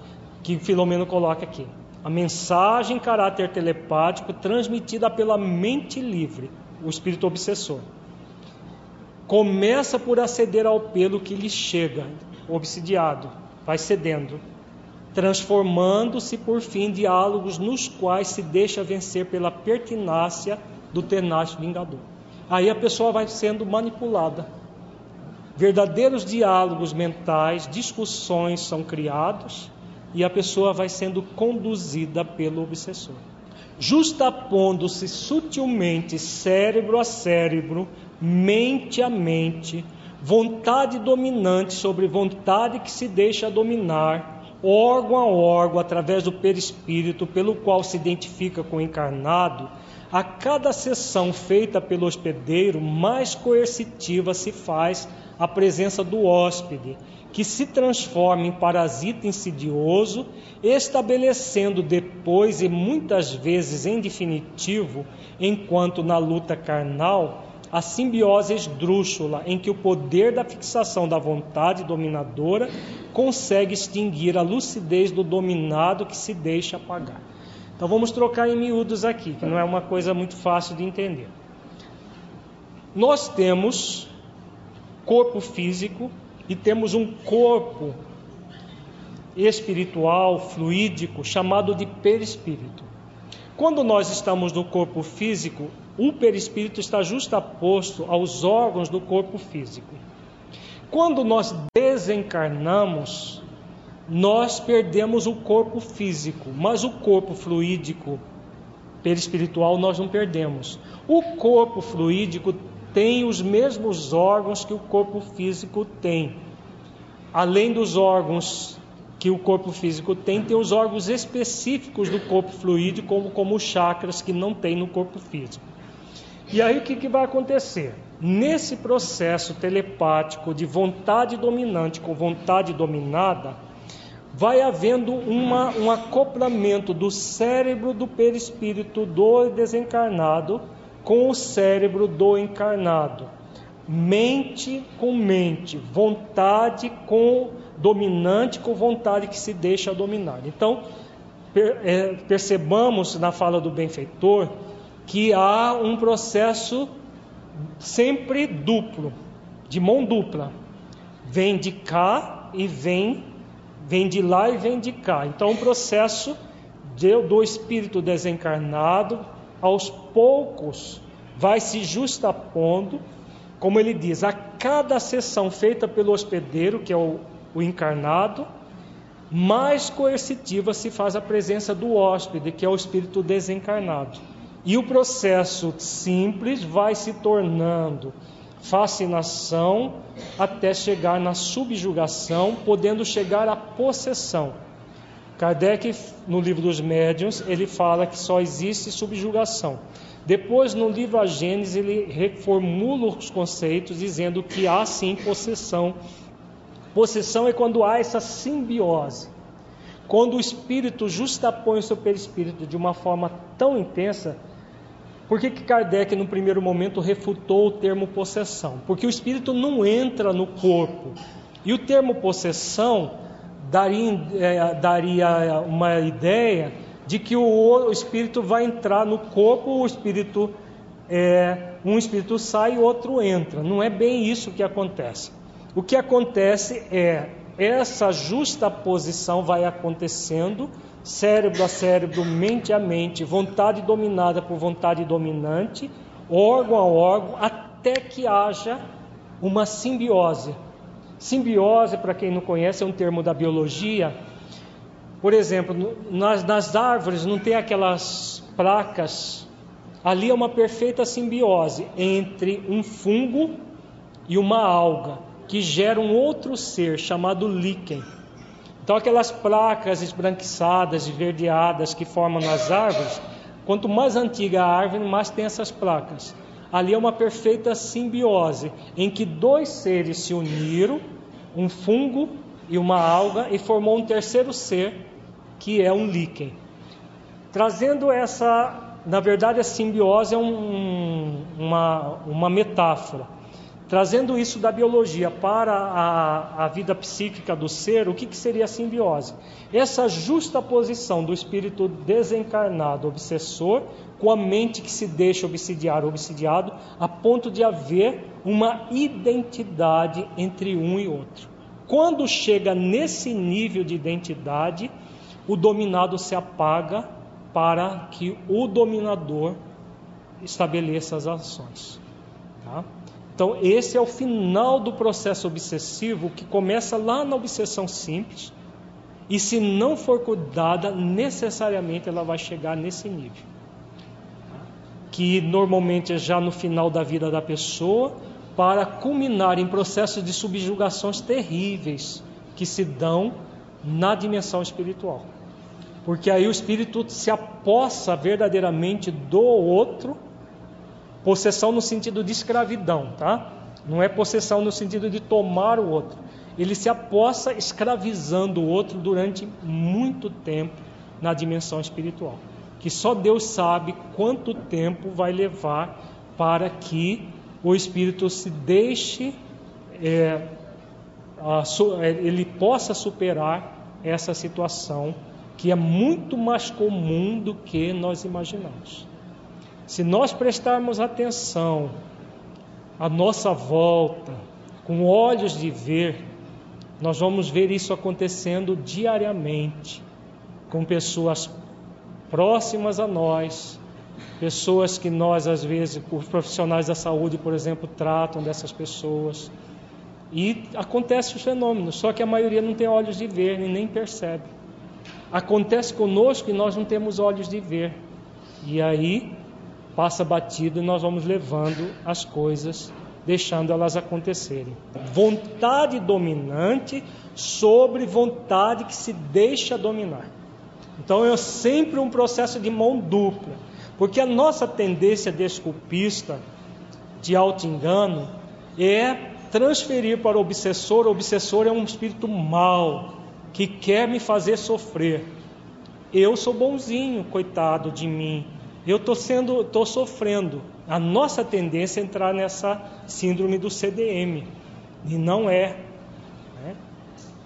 que Filomeno coloca aqui. A mensagem em caráter telepático transmitida pela mente livre, o espírito obsessor começa por aceder ao pelo que lhe chega, obsidiado, vai cedendo, transformando-se por fim em diálogos nos quais se deixa vencer pela pertinácia do tenaz vingador. Aí a pessoa vai sendo manipulada. Verdadeiros diálogos mentais, discussões são criados e a pessoa vai sendo conduzida pelo obsessor. Justapondo-se sutilmente cérebro a cérebro, mente a mente, vontade dominante sobre vontade que se deixa dominar, órgão a órgão, através do perispírito, pelo qual se identifica com o encarnado, a cada sessão feita pelo hospedeiro, mais coercitiva se faz a presença do hóspede, que se transforma em parasita insidioso, estabelecendo depois e muitas vezes em definitivo, enquanto na luta carnal, a simbiose esdrúxula, em que o poder da fixação da vontade dominadora consegue extinguir a lucidez do dominado que se deixa apagar. Então vamos trocar em miúdos aqui, que não é uma coisa muito fácil de entender. Nós temos corpo físico e temos um corpo espiritual, fluídico, chamado de perispírito. Quando nós estamos no corpo físico, o perispírito está justaposto aos órgãos do corpo físico. Quando nós desencarnamos, nós perdemos o corpo físico, mas o corpo fluídico, perispiritual, nós não perdemos. O corpo fluídico tem os mesmos órgãos que o corpo físico tem. Além dos órgãos que o corpo físico tem, tem os órgãos específicos do corpo fluídico, como, como os chakras que não tem no corpo físico. E aí o que, que vai acontecer? Nesse processo telepático de vontade dominante com vontade dominada, vai havendo uma, um acoplamento do cérebro do perispírito do desencarnado com o cérebro do encarnado. Mente com mente, vontade com dominante com vontade que se deixa dominar. Então, é, percebamos na fala do benfeitor que há um processo sempre duplo, de mão dupla. Vem de cá e vem, vem de lá e vem de cá. Então, um processo de, do espírito desencarnado, aos poucos, vai se justapondo, como ele diz, a cada sessão feita pelo hospedeiro, que é o, o encarnado, mais coercitiva se faz a presença do hóspede, que é o espírito desencarnado. E o processo simples vai se tornando fascinação até chegar na subjugação, podendo chegar à possessão. Kardec, no livro dos médiuns, ele fala que só existe subjugação. Depois, no livro A Gênesis, ele reformula os conceitos, dizendo que há sim possessão. Possessão é quando há essa simbiose. Quando o espírito justapõe o seu perispírito de uma forma tão intensa por que, que Kardec, no primeiro momento, refutou o termo possessão? Porque o espírito não entra no corpo. E o termo possessão daria, é, daria uma ideia de que o, o, espírito vai entrar no corpo, o espírito é, um espírito sai e outro entra. Não é bem isso que acontece. O que acontece é essa justa posição vai acontecendo cérebro a cérebro, mente a mente, vontade dominada por vontade dominante, órgão a órgão, até que haja uma simbiose. Simbiose, para quem não conhece, é um termo da biologia. Por exemplo, nas, nas árvores não tem aquelas placas. Ali é uma perfeita simbiose entre um fungo e uma alga, que gera um outro ser chamado líquen. Então, aquelas placas esbranquiçadas, esverdeadas que formam nas árvores, quanto mais antiga a árvore, mais tem essas placas. Ali é uma perfeita simbiose, em que dois seres se uniram, um fungo e uma alga, e formou um terceiro ser, que é um líquen. Trazendo essa, na verdade, a simbiose é um, uma, uma metáfora. Trazendo isso da biologia para a, a vida psíquica do ser, o que, que seria a simbiose? Essa justa posição do espírito desencarnado, obsessor, com a mente que se deixa obsidiar, obsidiado, a ponto de haver uma identidade entre um e outro. Quando chega nesse nível de identidade, o dominado se apaga para que o dominador estabeleça as ações. Tá? Então, esse é o final do processo obsessivo que começa lá na obsessão simples. E se não for cuidada, necessariamente ela vai chegar nesse nível. Que normalmente é já no final da vida da pessoa, para culminar em processos de subjugações terríveis que se dão na dimensão espiritual. Porque aí o espírito se apossa verdadeiramente do outro Possessão no sentido de escravidão, tá? Não é possessão no sentido de tomar o outro. Ele se apossa escravizando o outro durante muito tempo na dimensão espiritual. Que só Deus sabe quanto tempo vai levar para que o espírito se deixe, é, a, é, ele possa superar essa situação que é muito mais comum do que nós imaginamos. Se nós prestarmos atenção à nossa volta, com olhos de ver, Nós vamos ver isso acontecendo diariamente com pessoas próximas a nós, pessoas que nós, às vezes, os profissionais da saúde, por exemplo, tratam dessas pessoas. E acontece o fenômeno, só que a maioria não tem olhos de ver e nem percebe. Acontece conosco e nós não temos olhos de ver. E aí passa batido e nós vamos levando as coisas, deixando elas acontecerem. Vontade dominante sobre vontade que se deixa dominar. Então é sempre um processo de mão dupla, porque a nossa tendência desculpista, de auto-engano, é transferir para o obsessor. O obsessor é um espírito mau que quer me fazer sofrer. Eu sou bonzinho, coitado de mim. Eu estou sendo, estou sofrendo. A nossa tendência é entrar nessa síndrome do CDM e não é.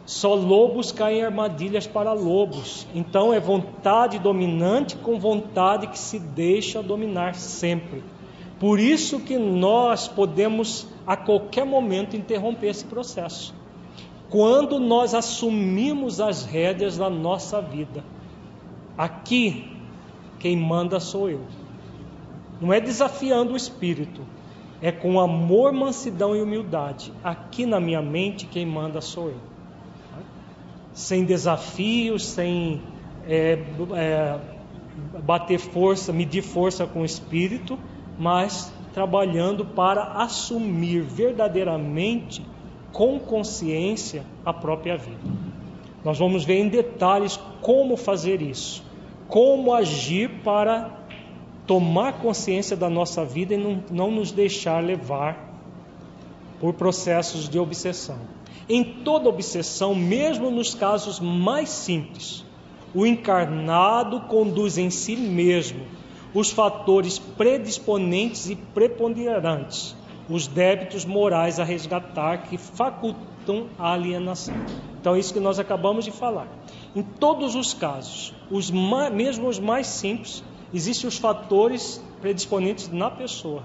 Só lobos caem em armadilhas para lobos. Então é vontade dominante com vontade que se deixa dominar sempre. Por isso que nós podemos a qualquer momento interromper esse processo. Quando nós assumimos as rédeas da nossa vida. Aqui quem manda sou eu. Não é desafiando o espírito, é com amor, mansidão e humildade. Aqui na minha mente quem manda sou eu sem desafios, sem é, é, bater força, medir força com o espírito, mas trabalhando para assumir verdadeiramente, com consciência, a própria vida. Nós vamos ver em detalhes como fazer isso, como agir para tomar consciência da nossa vida e não, não nos deixar levar por processos de obsessão. Em toda obsessão, mesmo nos casos mais simples, o encarnado conduz em si mesmo os fatores predisponentes e preponderantes, os débitos morais a resgatar que facultam a alienação. Então, é isso que nós acabamos de falar. Em todos os casos, os mais, mesmo os mais simples, existem os fatores predisponentes na pessoa.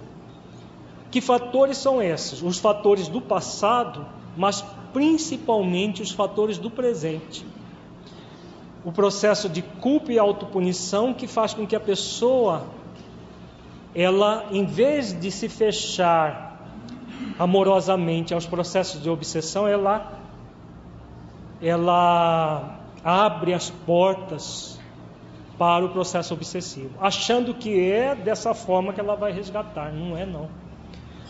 Que fatores são esses? Os fatores do passado mas principalmente os fatores do presente. O processo de culpa e autopunição que faz com que a pessoa, ela, em vez de se fechar amorosamente aos processos de obsessão, ela, ela abre as portas para o processo obsessivo, achando que é dessa forma que ela vai resgatar. Não é, não.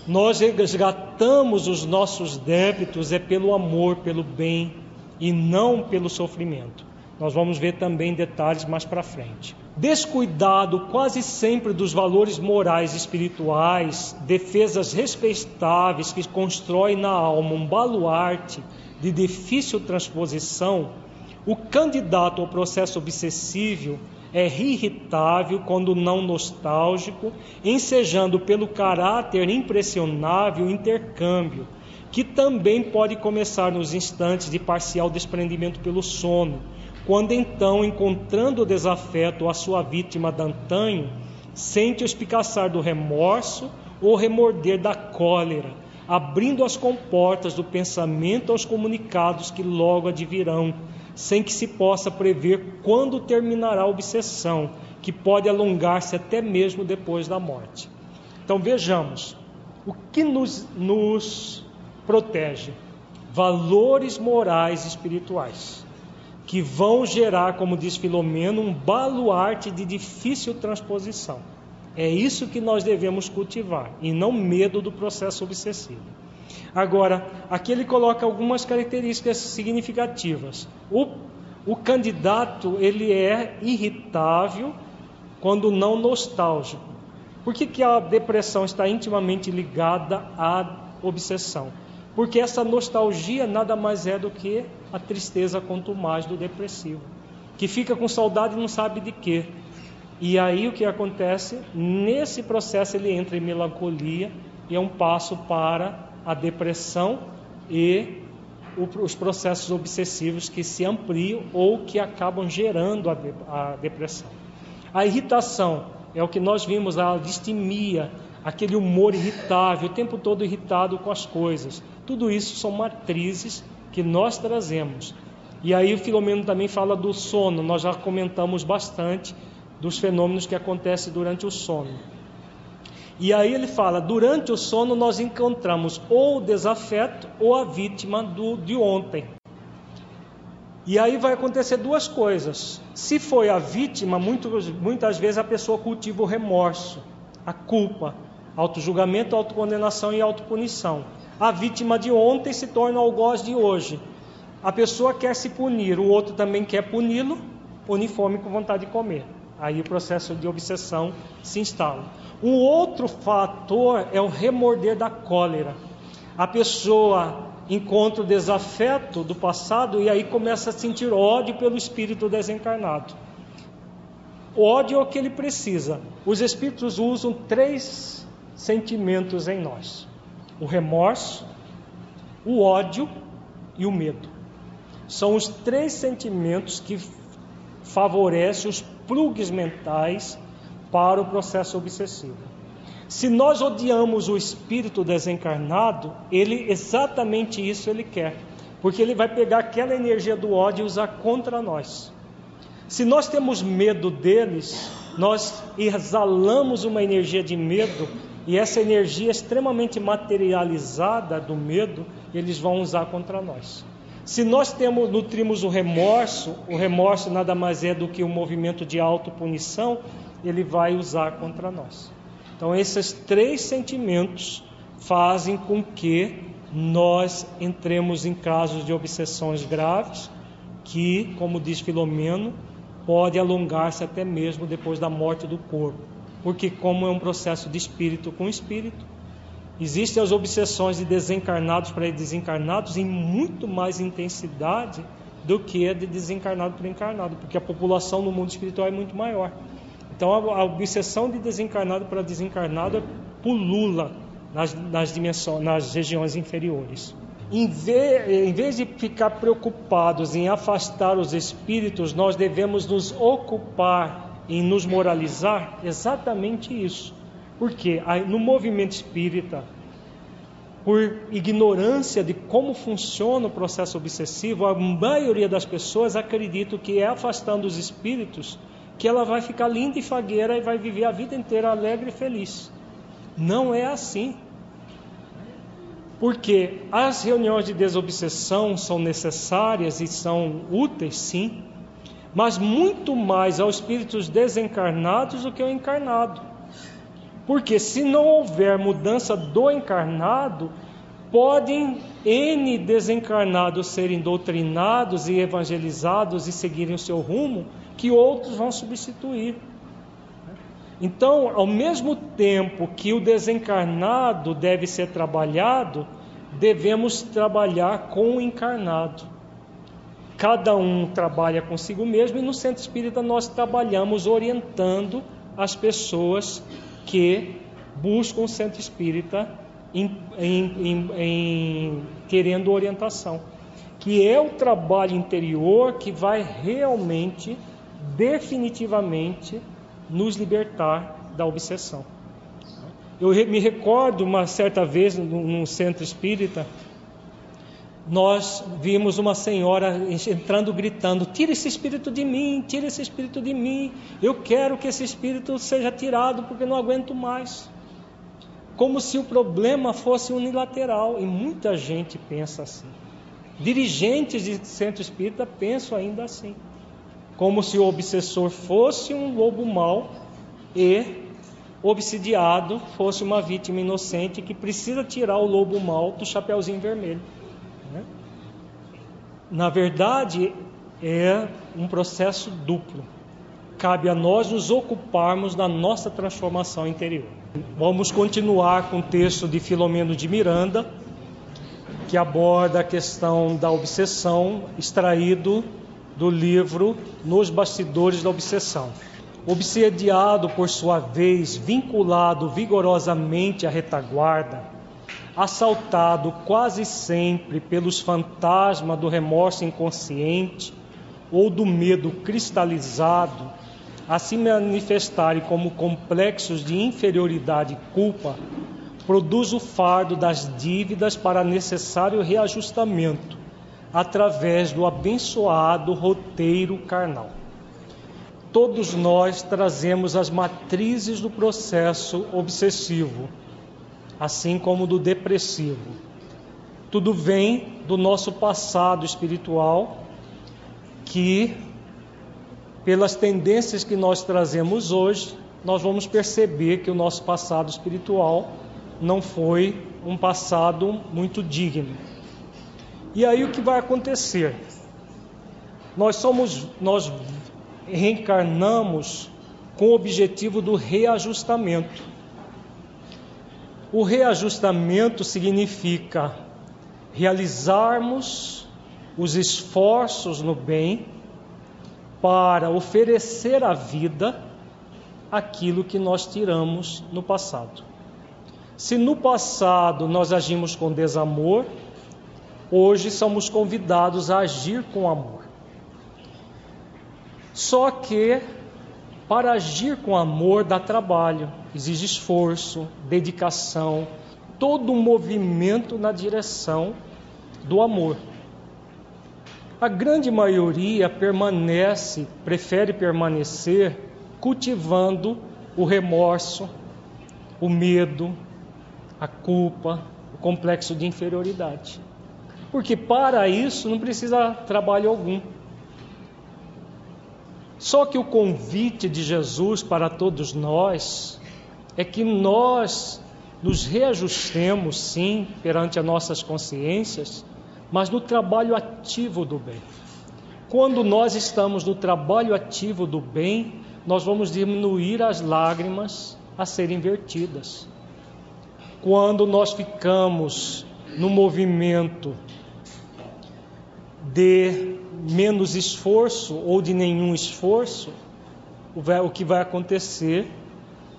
Nós resgatamos os nossos débitos é pelo amor, pelo bem e não pelo sofrimento. Nós vamos ver também detalhes mais para frente. Descuidado quase sempre dos valores morais e espirituais, defesas respeitáveis que constrói na alma um baluarte de difícil transposição, o candidato ao processo obsessivo é irritável quando não nostálgico, ensejando pelo caráter impressionável intercâmbio, que também pode começar nos instantes de parcial desprendimento pelo sono, quando então, encontrando o desafeto à sua vítima d'antanho, sente o espicaçar do remorso ou remorder da cólera, abrindo as comportas do pensamento aos comunicados que logo advirão, sem que se possa prever quando terminará a obsessão, que pode alongar-se até mesmo depois da morte. Então vejamos o que nos, nos protege: valores morais e espirituais, que vão gerar, como diz Filomeno, um baluarte de difícil transposição. É isso que nós devemos cultivar e não medo do processo obsessivo. Agora, aqui ele coloca algumas características significativas. O, o candidato ele é irritável quando não nostálgico. Por que, que a depressão está intimamente ligada à obsessão? Porque essa nostalgia nada mais é do que a tristeza quanto mais do depressivo, que fica com saudade e não sabe de quê. E aí o que acontece? Nesse processo ele entra em melancolia e é um passo para a depressão e os processos obsessivos que se ampliam ou que acabam gerando a, depressão. A irritação é o que nós vimos, a distimia, aquele humor irritável, o tempo todo irritado com as coisas. Tudo isso são matrizes que nós trazemos. E aí o Filomeno também fala do sono, nós já comentamos bastante dos fenômenos que acontecem durante o sono. E aí ele fala: durante o sono nós encontramos ou o desafeto ou a vítima do, de ontem. E aí vai acontecer duas coisas. Se foi a vítima, muitas vezes a pessoa cultiva o remorso, a culpa, auto-julgamento, autocondenação e autopunição. A vítima de ontem se torna o algoz de hoje. A pessoa quer se punir, o outro também quer puni-lo, punir fome com vontade de comer. Aí o processo de obsessão se instala. Um outro fator é o remorder da cólera. A pessoa encontra o desafeto do passado e aí começa a sentir ódio pelo espírito desencarnado. O ódio é o que ele precisa. Os espíritos usam três sentimentos em nós: o remorso, o ódio e o medo. São os três sentimentos que favorecem os plugs mentais para o processo obsessivo. Se nós odiamos o espírito desencarnado, ele exatamente isso ele quer, porque ele vai pegar aquela energia do ódio e usar contra nós. Se nós temos medo deles, nós exalamos uma energia de medo e essa energia extremamente materializada do medo, eles vão usar contra nós. Se nós temos, nutrimos o remorso, o remorso nada mais é do que um movimento de autopunição, ele vai usar contra nós. Então, esses três sentimentos fazem com que nós entremos em casos de obsessões graves, que, como diz Filomeno, pode alongar-se até mesmo depois da morte do corpo, porque como é um processo de espírito com espírito, Existem as obsessões de desencarnados para desencarnados em muito mais intensidade do que a de desencarnado para encarnado, porque a população no mundo espiritual é muito maior. Então a, obsessão de desencarnado para desencarnado pulula nas, nas dimensões, nas regiões inferiores. Em vez, em vez de ficar preocupados em afastar os espíritos, nós devemos nos ocupar em nos moralizar exatamente isso porque no movimento espírita, por ignorância de como funciona o processo obsessivo, a maioria das pessoas acredita que é afastando os espíritos que ela vai ficar linda e fagueira e vai viver a vida inteira alegre e feliz. Não é assim. Porque as reuniões de desobsessão são necessárias e são úteis, sim, mas muito mais aos espíritos desencarnados do que ao encarnado. Porque se não houver mudança do encarnado, podem N desencarnados serem doutrinados e evangelizados e seguirem o seu rumo, que outros vão substituir. Então, ao mesmo tempo que o desencarnado deve ser trabalhado, devemos trabalhar com o encarnado. Cada um trabalha consigo mesmo e no centro espírita nós trabalhamos orientando as pessoas que buscam o centro espírita em, em, em, em, querendo orientação, que é o trabalho interior que vai realmente, definitivamente, nos libertar da obsessão. Eu me recordo uma certa vez num centro espírita nós vimos uma senhora entrando gritando: Tira esse espírito de mim, tira esse espírito de mim. Eu quero que esse espírito seja tirado porque não aguento mais. Como se o problema fosse unilateral, e muita gente pensa assim. Dirigentes de centro espírita pensam ainda assim. Como se o obsessor fosse um lobo mau e obsidiado fosse uma vítima inocente que precisa tirar o lobo mau do chapeuzinho vermelho. Na verdade, é um processo duplo. Cabe a nós nos ocuparmos da nossa transformação interior. Vamos continuar com o texto de Filomeno de Miranda, que aborda a questão da obsessão, extraído do livro Nos Bastidores da Obsessão. Obsediado, por sua vez, vinculado vigorosamente à retaguarda, assaltado quase sempre pelos fantasmas do remorso inconsciente ou do medo cristalizado, a se manifestarem como complexos de inferioridade e culpa, produz o fardo das dívidas para necessário reajustamento, através do abençoado roteiro carnal. Todos nós trazemos as matrizes do processo obsessivo, assim como do depressivo. Tudo vem do nosso passado espiritual, que, pelas tendências que nós trazemos hoje, nós vamos perceber que o nosso passado espiritual não foi um passado muito digno. E aí o que vai acontecer? Nós somos, nós reencarnamos com o objetivo do reajustamento. O reajustamento significa realizarmos os esforços no bem para oferecer à vida aquilo que nós tiramos no passado. Se no passado nós agimos com desamor, hoje somos convidados a agir com amor. Só que para agir com amor dá trabalho, exige esforço, dedicação, todo um movimento na direção do amor. A grande maioria permanece, prefere permanecer cultivando o remorso, o medo, a culpa, o complexo de inferioridade. Porque para isso não precisa trabalho algum. Só que o convite de Jesus para todos nós é que nós nos reajustemos, sim, perante as nossas consciências, mas no trabalho ativo do bem. Quando nós estamos no trabalho ativo do bem, nós vamos diminuir as lágrimas a serem vertidas. Quando nós ficamos no movimento de menos esforço ou de nenhum esforço, o que vai acontecer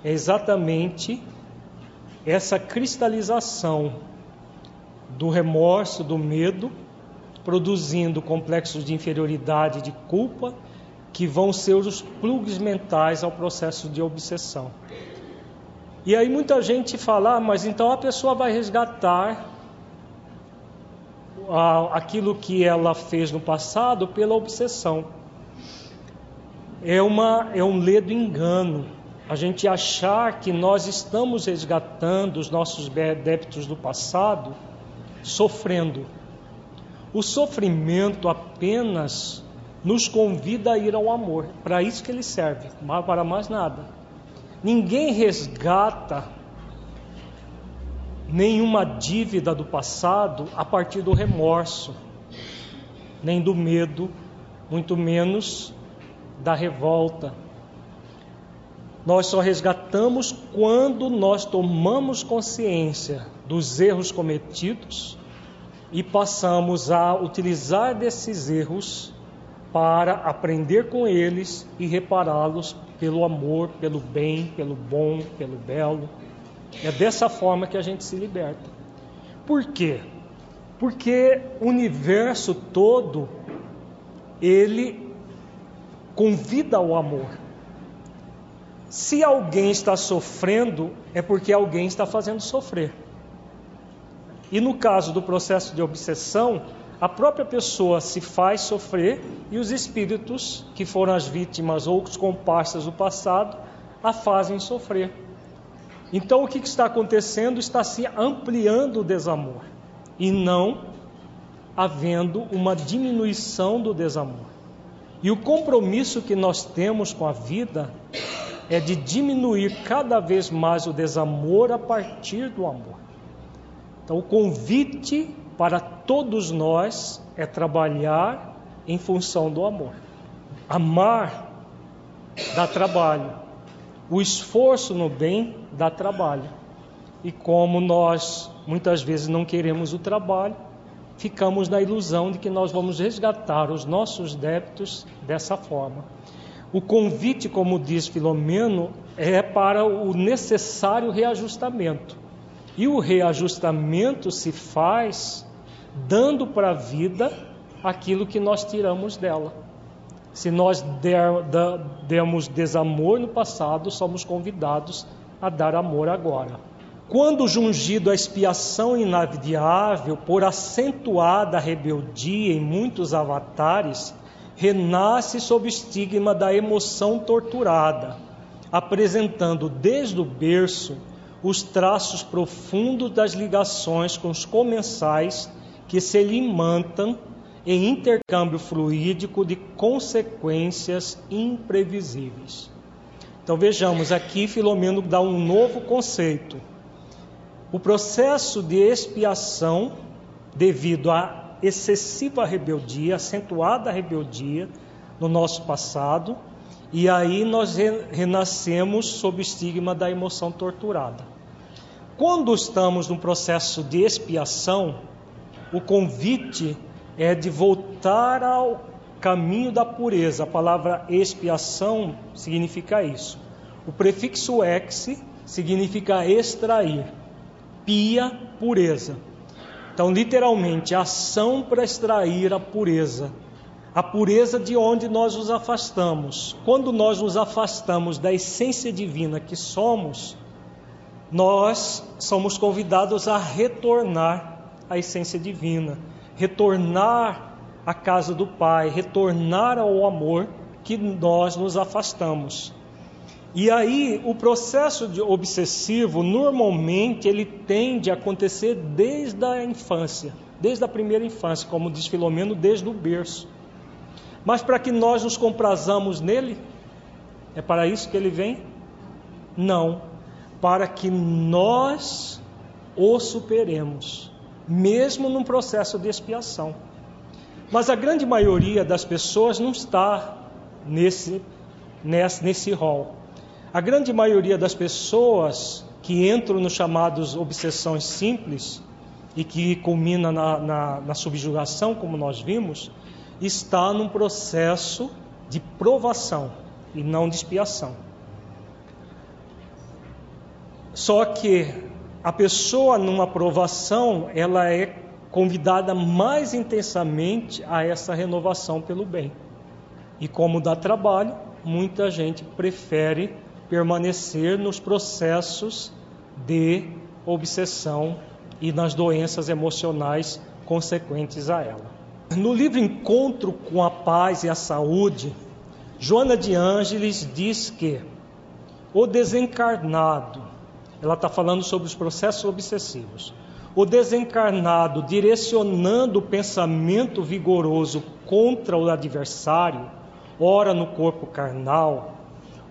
é exatamente essa cristalização do remorso, do medo, produzindo complexos de inferioridade, de culpa, que vão ser os plugs mentais ao processo de obsessão. E aí muita gente fala, ah, mas então a pessoa vai resgatar aquilo que ela fez no passado pela obsessão. É, uma, é um ledo engano a gente achar que nós estamos resgatando os nossos débitos do passado sofrendo. O sofrimento apenas nos convida a ir ao amor, para isso que ele serve, para mais nada. Ninguém resgata nenhuma dívida do passado a partir do remorso, nem do medo, muito menos da revolta. Nós só resgatamos quando nós tomamos consciência dos erros cometidos e passamos a utilizar desses erros para aprender com eles e repará-los pelo amor, pelo bem, pelo bom, pelo belo. É dessa forma que a gente se liberta. Por quê? Porque o universo todo ele convida ao amor. Se alguém está sofrendo, é porque alguém está fazendo sofrer. E no caso do processo de obsessão, a própria pessoa se faz sofrer e os espíritos que foram as vítimas ou os comparsas do passado a fazem sofrer. Então o que está acontecendo? Está se ampliando o desamor e não havendo uma diminuição do desamor. E o compromisso que nós temos com a vida é de diminuir cada vez mais o desamor a partir do amor. Então, o convite para todos nós é trabalhar em função do amor. Amar dá trabalho, o esforço no bem dá trabalho. E como nós muitas vezes não queremos o trabalho, ficamos na ilusão de que nós vamos resgatar os nossos débitos dessa forma. O convite, como diz Filomeno, é para o necessário reajustamento. E o reajustamento se faz dando para a vida aquilo que nós tiramos dela. Se nós der, demos desamor no passado, somos convidados a dar amor agora. Quando jungido a expiação inadiável por acentuada rebeldia em muitos avatares, renasce sob estigma da emoção torturada, apresentando desde o berço os traços profundos das ligações com os comensais que se lhe mantam em intercâmbio fluídico de consequências imprevisíveis. Então vejamos aqui, Filomeno dá um novo conceito o processo de expiação, devido à excessiva rebeldia, acentuada rebeldia no nosso passado, e aí nós renascemos sob o estigma da emoção torturada. Quando estamos no processo de expiação, o convite é de voltar ao caminho da pureza. A palavra expiação significa isso. O prefixo ex significa extrair pia pureza. Então, literalmente, ação para extrair a pureza. A pureza de onde nós nos afastamos. Quando nós nos afastamos da essência divina que somos, nós somos convidados a retornar à essência divina, retornar à casa do Pai, retornar ao amor que nós nos afastamos. E aí, o processo obsessivo, normalmente, ele tende a acontecer desde a infância, desde a primeira infância, como diz Filomeno, desde o berço. Mas para que nós nos comprazamos nele, é para isso que ele vem? Não, para que nós o superemos, mesmo num processo de expiação. Mas a grande maioria das pessoas não está nesse, nesse, nesse rol. A grande maioria das pessoas que entram nos chamados obsessões simples e que culmina na, na, na subjugação, como nós vimos, está num processo de provação e não de expiação. Só que a pessoa numa provação, ela é convidada mais intensamente a essa renovação pelo bem. E como dá trabalho, muita gente prefere permanecer nos processos de obsessão e nas doenças emocionais consequentes a ela. No livro Encontro com a Paz e a Saúde, Joana de Ângeles diz que o desencarnado, ela está falando sobre os processos obsessivos, o desencarnado direcionando o pensamento vigoroso contra o adversário, ora no corpo carnal,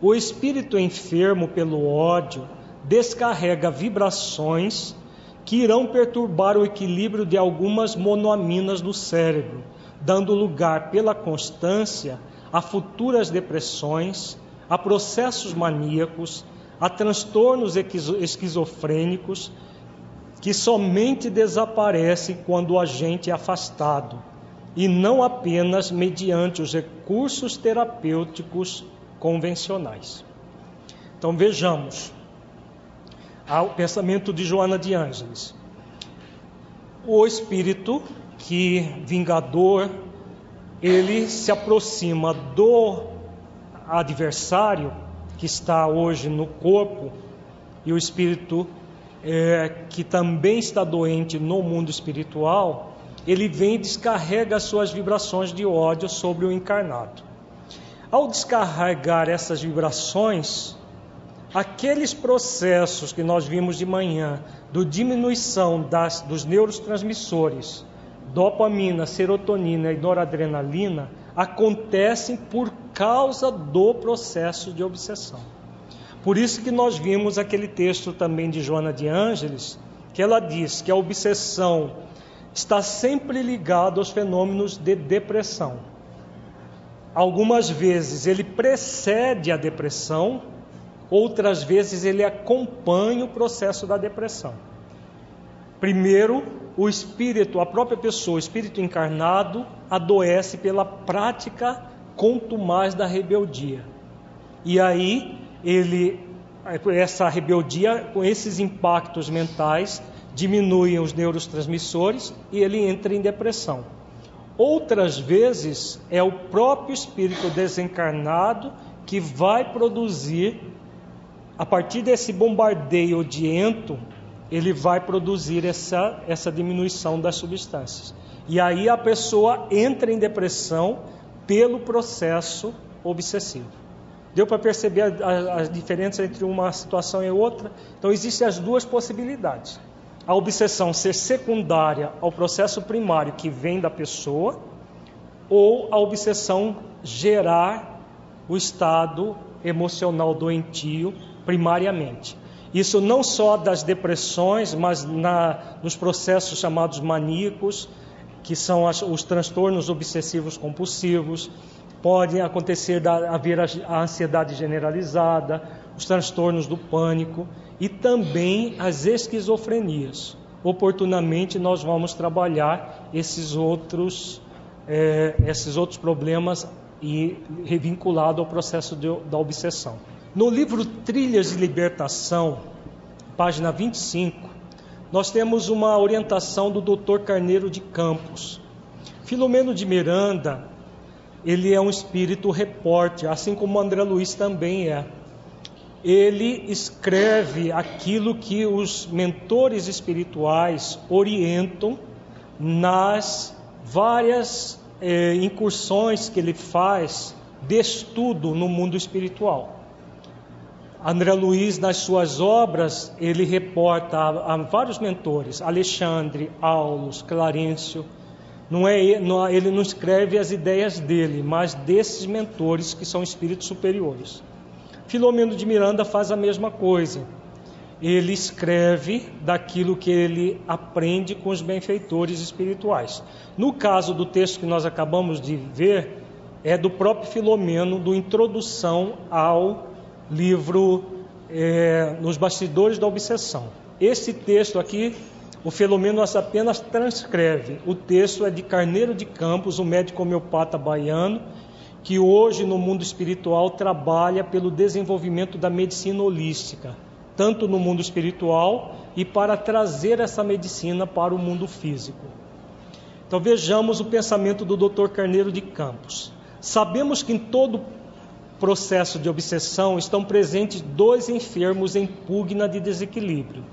o espírito enfermo pelo ódio descarrega vibrações que irão perturbar o equilíbrio de algumas monoaminas do cérebro, dando lugar pela constância a futuras depressões, a processos maníacos, a transtornos esquizofrênicos que somente desaparecem quando o agente é afastado e não apenas mediante os recursos terapêuticos convencionais. Então vejamos o pensamento de Joana de Ângeles. O espírito que vingador ele se aproxima do adversário que está hoje no corpo e o espírito é, que também está doente no mundo espiritual, ele vem e descarrega as suas vibrações de ódio sobre o encarnado. Ao descarregar essas vibrações, aqueles processos que nós vimos de manhã, do diminuição das, dos neurotransmissores, dopamina, serotonina e noradrenalina, acontecem por causa do processo de obsessão. Por isso que nós vimos aquele texto também de Joana de Ângeles, que ela diz que a obsessão está sempre ligada aos fenômenos de depressão. Algumas vezes ele precede a depressão, outras vezes ele acompanha o processo da depressão. Primeiro, o espírito, a própria pessoa, o espírito encarnado, adoece pela prática contumaz da rebeldia. E aí ele essa rebeldia com esses impactos mentais diminuem os neurotransmissores e ele entra em depressão. Outras vezes é o próprio espírito desencarnado que vai produzir, a partir desse bombardeio odiento, ele vai produzir essa, essa diminuição das substâncias. E aí a pessoa entra em depressão pelo processo obsessivo. Deu para perceber a, a, a, diferença entre uma situação e outra? Então, existem as duas possibilidades. A obsessão ser secundária ao processo primário que vem da pessoa, ou a obsessão gerar o estado emocional doentio primariamente. Isso não só das depressões, mas na, nos processos chamados maníacos, que são as, os transtornos obsessivos compulsivos, podem acontecer da, haver a, a ansiedade generalizada, os transtornos do pânico e também as esquizofrenias. Oportunamente nós vamos trabalhar esses outros, é, esses outros problemas e revinculado ao processo de, da obsessão. No livro Trilhas de Libertação, página 25, nós temos uma orientação do Dr. Carneiro de Campos. Filomeno de Miranda, ele é um espírito repórter, assim como André Luiz também é. Ele escreve aquilo que os mentores espirituais orientam nas várias eh, incursões que ele faz de estudo no mundo espiritual. André Luiz, nas suas obras, ele reporta a, a vários mentores, Alexandre, Aulus, Clarencio. Não é, ele não escreve as ideias dele, mas desses mentores que são espíritos superiores. Filomeno de Miranda faz a mesma coisa. Ele escreve daquilo que ele aprende com os benfeitores espirituais. No caso do texto que nós acabamos de ver, é do próprio Filomeno, do Introdução ao livro é, Nos Bastidores da Obsessão. Esse texto aqui, o Filomeno apenas transcreve. O texto é de Carneiro de Campos, um médico homeopata baiano, que hoje no mundo espiritual trabalha pelo desenvolvimento da medicina holística, tanto no mundo espiritual e para trazer essa medicina para o mundo físico. Então vejamos o pensamento do Dr. Carneiro de Campos. Sabemos que em todo processo de obsessão estão presentes dois enfermos em pugna de desequilíbrio.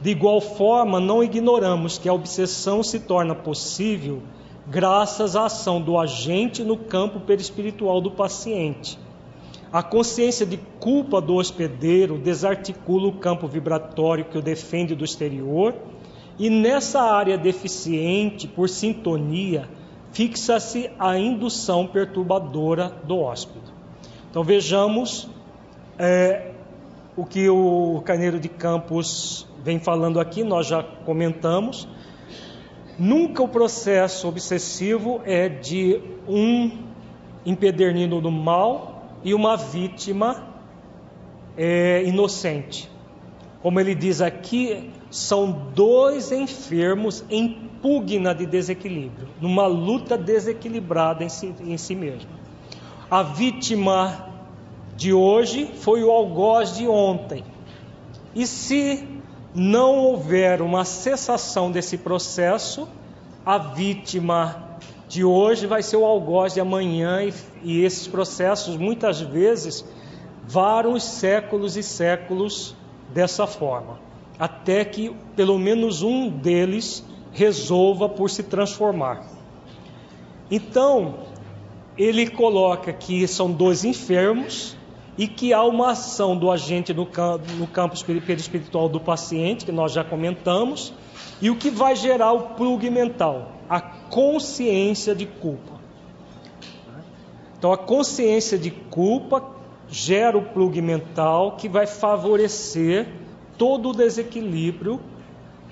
De igual forma, não ignoramos que a obsessão se torna possível graças à ação do agente no campo perispiritual do paciente. A consciência de culpa do hospedeiro desarticula o campo vibratório que o defende do exterior, e nessa área deficiente, por sintonia, fixa-se a indução perturbadora do hóspede. Então vejamos é, o que o Carneiro de Campos vem falando aqui, nós já comentamos. Nunca o processo obsessivo é de um empedernido do mal e uma vítima é, inocente. Como ele diz aqui, são dois enfermos em pugna de desequilíbrio, numa luta desequilibrada em si, em si mesmo. A vítima de hoje foi o algoz de ontem. E se não houver uma cessação desse processo, a vítima de hoje vai ser o algoz de amanhã, e, e esses processos muitas vezes vários séculos e séculos dessa forma, até que pelo menos um deles resolva por se transformar. Então, ele coloca que são dois enfermos e que há uma ação do agente no, campo, no campo espiritual do paciente, que nós já comentamos, e o que vai gerar o plug mental? A consciência de culpa. Então, a consciência de culpa gera o plug mental que vai favorecer todo o desequilíbrio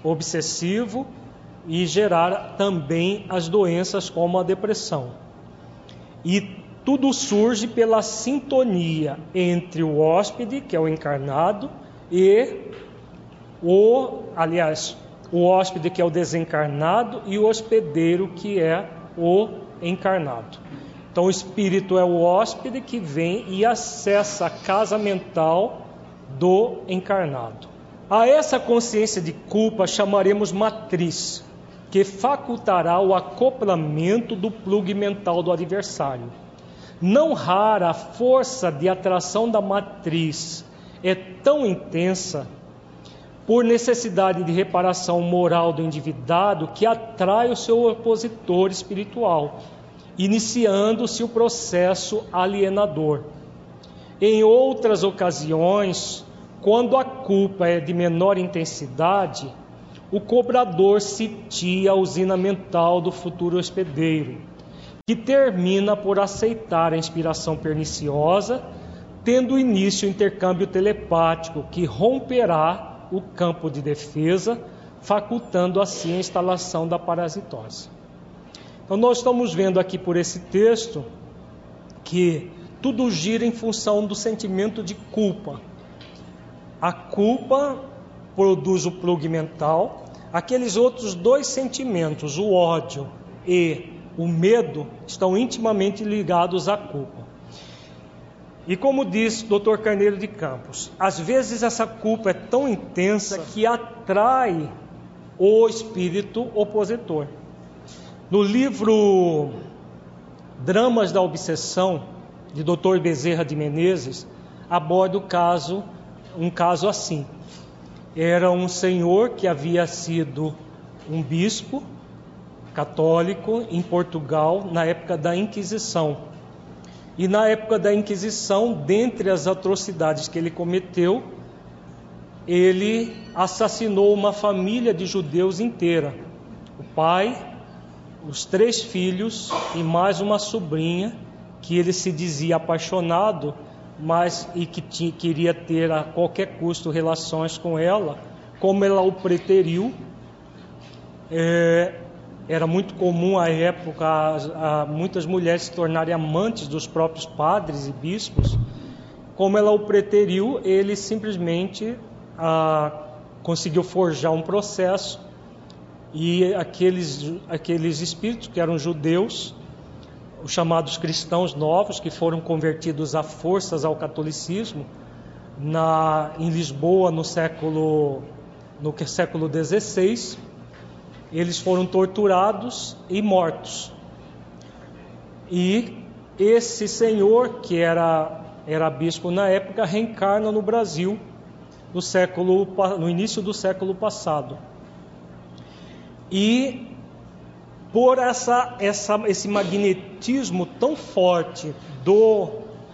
obsessivo e gerar também as doenças como a depressão. E tudo surge pela sintonia entre o hóspede, que é o encarnado, e o, aliás, o hóspede que é o desencarnado e o hospedeiro que é o encarnado. Então o espírito é o hóspede que vem e acessa a casa mental do encarnado. A essa consciência de culpa chamaremos matriz que facultará o acoplamento do plug mental do adversário. Não rara a força de atração da matriz é tão intensa por necessidade de reparação moral do endividado que atrai o seu opositor espiritual, iniciando-se o processo alienador. Em outras ocasiões, quando a culpa é de menor intensidade, o cobrador sitia a usina mental do futuro hospedeiro, que termina por aceitar a inspiração perniciosa, tendo início o intercâmbio telepático que romperá o campo de defesa, facultando assim a instalação da parasitose. Então, nós estamos vendo aqui por esse texto que tudo gira em função do sentimento de culpa. A culpa produz o plug mental, aqueles outros dois sentimentos, o ódio e o medo, estão intimamente ligados à culpa. E como diz Dr. Carneiro de Campos, às vezes essa culpa é tão intensa que atrai o espírito opositor. No livro Dramas da Obsessão, de Dr. Bezerra de Menezes, aborda o caso, um caso assim. Era um senhor que havia sido um bispo católico em Portugal na época da Inquisição. E na época da Inquisição, dentre as atrocidades que ele cometeu, ele assassinou uma família de judeus inteira. O pai, os três filhos e mais uma sobrinha que ele se dizia apaixonado, mas e que tinha, queria ter a qualquer custo relações com ela, como ela o preteriu. É, era muito comum à época a, muitas mulheres se tornarem amantes dos próprios padres e bispos. Como ela o preteriu, ele simplesmente a, conseguiu forjar um processo e aqueles, aqueles espíritos que eram judeus os chamados cristãos novos que foram convertidos a forças ao catolicismo na, em Lisboa no século no século XVI eles foram torturados e mortos e esse senhor que era era bispo na época reencarna no Brasil no século no início do século passado e por essa, essa, esse magnetismo tão forte do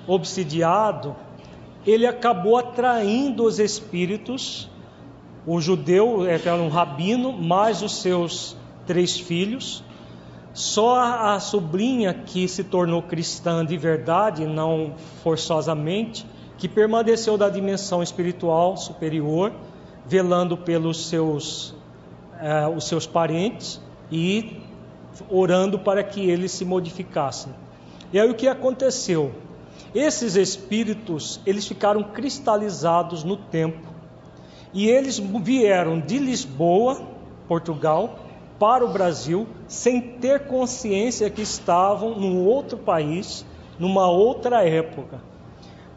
obsidiado, ele acabou atraindo os espíritos. O judeu era um rabino, mais os seus três filhos. Só a, a sobrinha que se tornou cristã de verdade, não forçosamente, que permaneceu da dimensão espiritual superior, velando pelos seus, eh, os seus parentes e orando para que eles se modificassem. E aí o que aconteceu? Esses espíritos, eles ficaram cristalizados no tempo. E eles vieram de Lisboa, Portugal, para o Brasil, sem ter consciência que estavam num outro país, numa outra época.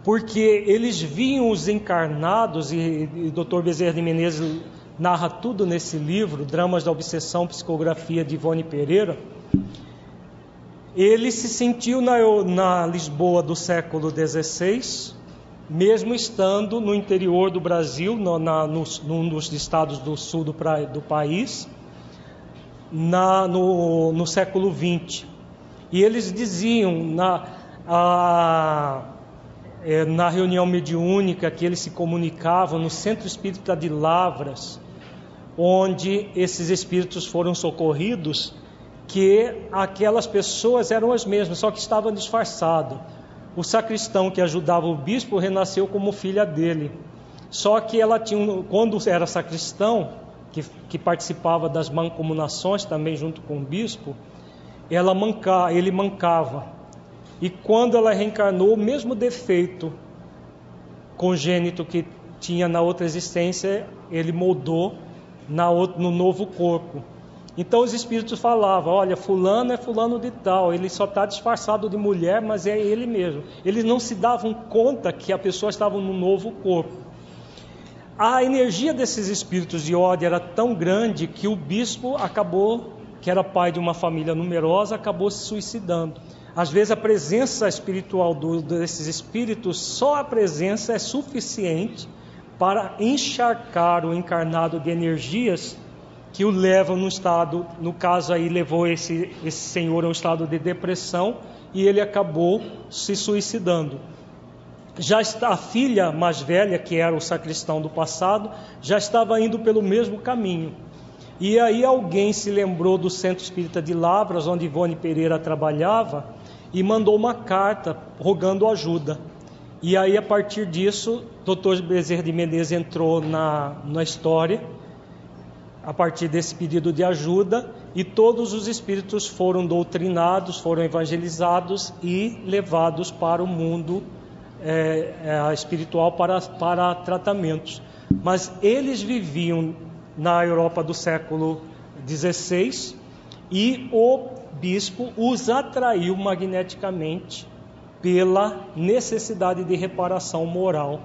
Porque eles viam os encarnados, e, e Dr. Bezerra de Menezes narra tudo nesse livro, Dramas da Obsessão, Psicografia de Ivone Pereira, ele se sentiu na, na Lisboa do século XVI, mesmo estando no interior do Brasil, no, na, no, num dos estados do sul do, pra, do país, na, no, no século XX. E eles diziam na, a, é, na reunião mediúnica que eles se comunicavam no Centro Espírita de Lavras, onde esses espíritos foram socorridos, que aquelas pessoas eram as mesmas, só que estavam disfarçados. O sacristão que ajudava o bispo renasceu como filha dele. Só que ela tinha, quando era sacristão, que, que participava das mancomunações também junto com o bispo, ela manca, ele mancava. E quando ela reencarnou, o mesmo defeito congênito que tinha na outra existência, ele moldou na, no novo corpo. Então os espíritos falavam: olha, Fulano é Fulano de Tal, ele só está disfarçado de mulher, mas é ele mesmo. Eles não se davam conta que a pessoa estava no novo corpo. A energia desses espíritos de ódio era tão grande que o bispo acabou, que era pai de uma família numerosa, acabou se suicidando. Às vezes a presença espiritual do, desses espíritos, só a presença é suficiente para encharcar o encarnado de energias que o levam no estado, no caso aí levou esse, esse senhor a um estado de depressão e ele acabou se suicidando. Já está a filha mais velha, que era o sacristão do passado, já estava indo pelo mesmo caminho. E aí alguém se lembrou do Centro Espírita de Lavras, onde Ivone Pereira trabalhava, e mandou uma carta rogando ajuda. E aí, a partir disso, Dr. Bezerra de Menezes entrou na, na história, a partir desse pedido de ajuda, e todos os espíritos foram doutrinados, foram evangelizados e levados para o mundo é, é, espiritual para, para tratamentos. Mas eles viviam na Europa do século XVI e o bispo os atraiu magneticamente pela necessidade de reparação moral?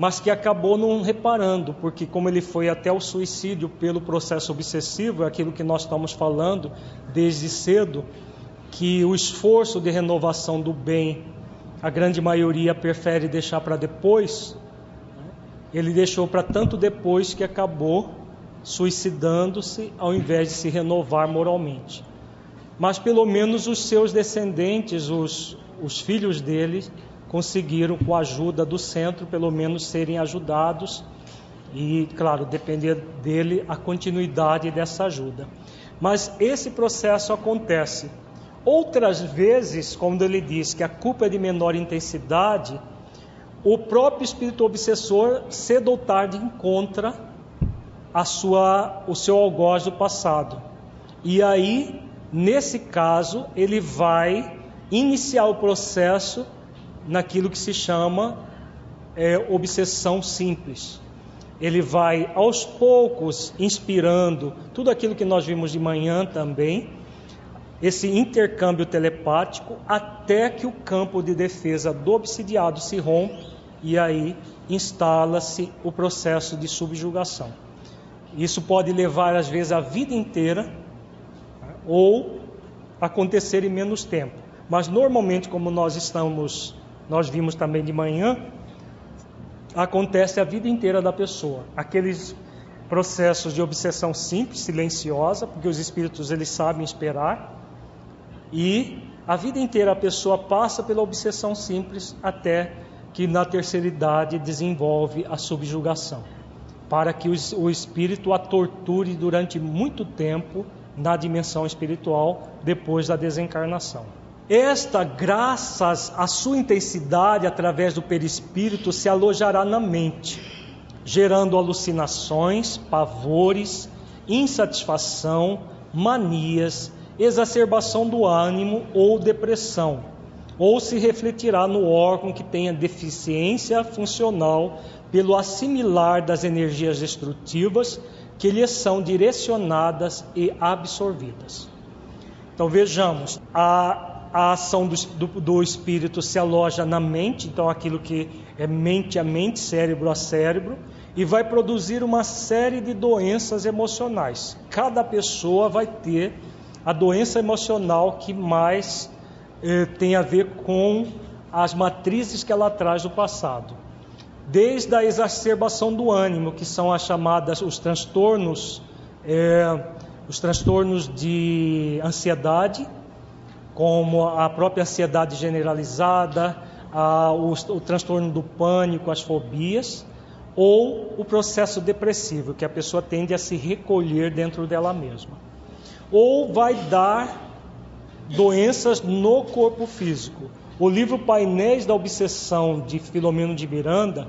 Mas que acabou não reparando, porque como ele foi até o suicídio pelo processo obsessivo, é aquilo que nós estamos falando desde cedo, que o esforço de renovação do bem, a grande maioria prefere deixar para depois, ele deixou para tanto depois que acabou suicidando-se ao invés de se renovar moralmente. Mas pelo menos os seus descendentes, os, os filhos dele, conseguiram, com a ajuda do centro, pelo menos serem ajudados e, claro, depender dele a continuidade dessa ajuda. Mas esse processo acontece. Outras vezes, quando ele diz que a culpa é de menor intensidade, o próprio espírito obsessor cedo ou tarde encontra a sua, o seu algoz do passado. E aí, nesse caso, ele vai iniciar o processo naquilo que se chama é, obsessão simples. Ele vai aos poucos inspirando tudo aquilo que nós vimos de manhã também, esse intercâmbio telepático, até que o campo de defesa do obsidiado se rompe e aí instala-se o processo de subjugação. Isso pode levar, às vezes, a vida inteira ou acontecer em menos tempo. Mas normalmente, como nós estamos, nós vimos também de manhã, acontece a vida inteira da pessoa. Aqueles processos de obsessão simples, silenciosa, porque os espíritos eles sabem esperar, e a vida inteira a pessoa passa pela obsessão simples até que na terceira idade desenvolve a subjugação, para que o espírito a torture durante muito tempo na dimensão espiritual depois da desencarnação. Esta, graças à sua intensidade através do perispírito, se alojará na mente, gerando alucinações, pavores, insatisfação, manias, exacerbação do ânimo ou depressão, ou se refletirá no órgão que tenha deficiência funcional pelo assimilar das energias destrutivas que lhes são direcionadas e absorvidas. Então vejamos, a, a ação do, do, do, espírito se aloja na mente, então aquilo que é mente a mente, cérebro a cérebro, e vai produzir uma série de doenças emocionais. Cada pessoa vai ter a doença emocional que mais eh, tem a ver com as matrizes que ela traz do passado. Desde a exacerbação do ânimo, que são as chamadas, os transtornos, eh, os transtornos de ansiedade, como a própria ansiedade generalizada, a, o, o transtorno do pânico, as fobias, ou o processo depressivo, que a pessoa tende a se recolher dentro dela mesma. Ou vai dar doenças no corpo físico. O livro Painéis da Obsessão de Filomeno de Miranda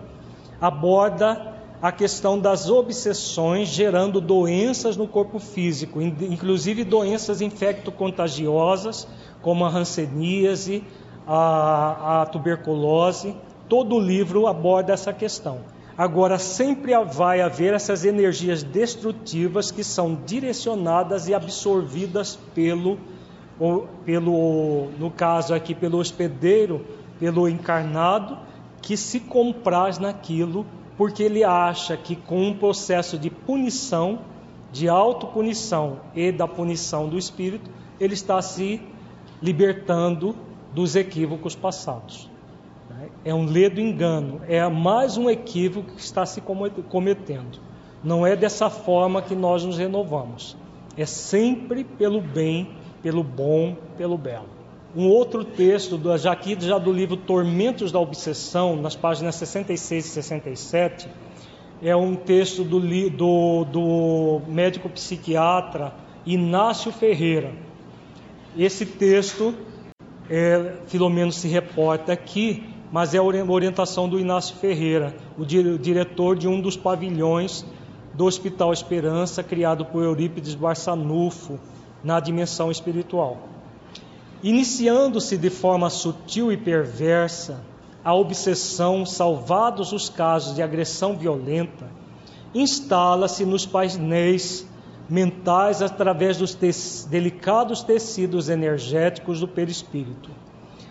aborda a questão das obsessões gerando doenças no corpo físico, inclusive doenças infecto-contagiosas, como a hanseníase, a, a tuberculose. Todo o livro aborda essa questão. Agora, sempre vai haver essas energias destrutivas que são direcionadas e absorvidas pelo pelo, no caso aqui, pelo hospedeiro, pelo encarnado, que se compraz naquilo, porque ele acha que com um processo de punição, de autopunição e da punição do espírito, ele está se libertando dos equívocos passados. É um ledo engano, é mais um equívoco que está se cometendo. Não é dessa forma que nós nos renovamos. É sempre pelo bem, pelo bom, pelo belo. Um outro texto, já aqui já do livro Tormentos da Obsessão, nas páginas 66 e 67, é um texto do, do, do médico psiquiatra Inácio Ferreira. Esse texto, é, Filomeno se reporta aqui, mas é a orientação do Inácio Ferreira, o diretor de um dos pavilhões do Hospital Esperança, criado por Eurípides Barçanufo, na dimensão espiritual. Iniciando-se de forma sutil e perversa, a obsessão, salvados os casos de agressão violenta, instala-se nos painéis mentais através dos te delicados tecidos energéticos do perispírito,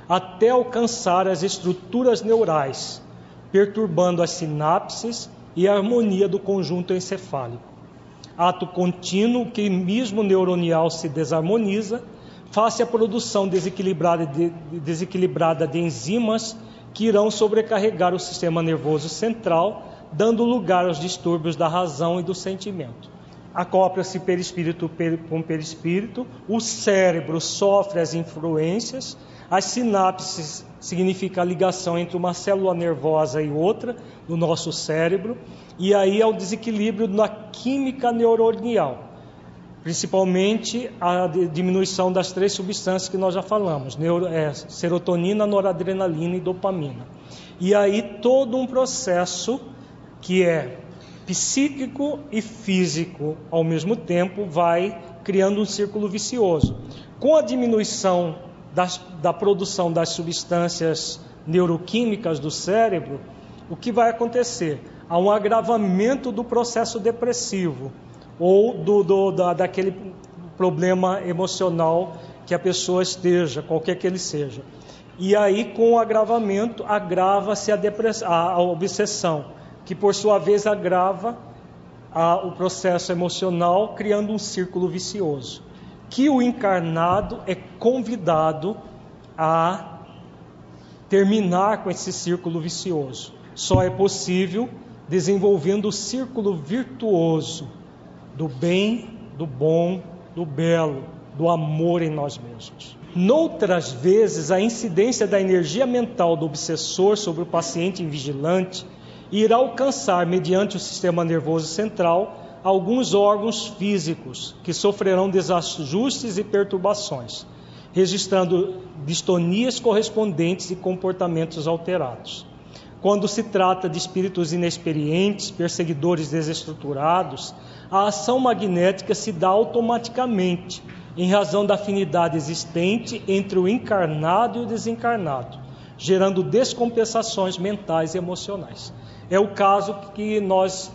até alcançar as estruturas neurais, perturbando as sinapses e a harmonia do conjunto encefálico. Ato contínuo que, mesmo neuronial, se desarmoniza, face a produção desequilibrada de, desequilibrada de enzimas que irão sobrecarregar o sistema nervoso central, dando lugar aos distúrbios da razão e do sentimento. Acopla-se perispírito com perispírito, o cérebro sofre as influências, as sinapses significa a ligação entre uma célula nervosa e outra no nosso cérebro, e aí é o desequilíbrio na química neuronial principalmente a diminuição das três substâncias que nós já falamos, neuro, é, serotonina, noradrenalina e dopamina. E aí todo um processo que é psíquico e físico ao mesmo tempo vai criando um círculo vicioso. Com a diminuição das, da produção das substâncias neuroquímicas do cérebro, o que vai acontecer? Há um agravamento do processo depressivo ou do, do, da, daquele problema emocional que a pessoa esteja, qualquer que ele seja. E aí, com o agravamento, agrava-se a, a, a, obsessão, que por sua vez agrava a, o processo emocional, criando um círculo vicioso. Que o encarnado é convidado a terminar com esse círculo vicioso. Só é possível desenvolvendo o círculo virtuoso do bem, do bom, do belo, do amor em nós mesmos. Noutras vezes, a incidência da energia mental do obsessor sobre o paciente invigilante irá alcançar, mediante o sistema nervoso central, alguns órgãos físicos que sofrerão desajustes e perturbações, registrando distonias correspondentes e comportamentos alterados. Quando se trata de espíritos inexperientes, perseguidores desestruturados, a ação magnética se dá automaticamente, em razão da afinidade existente entre o encarnado e o desencarnado, gerando descompensações mentais e emocionais. É o caso que nós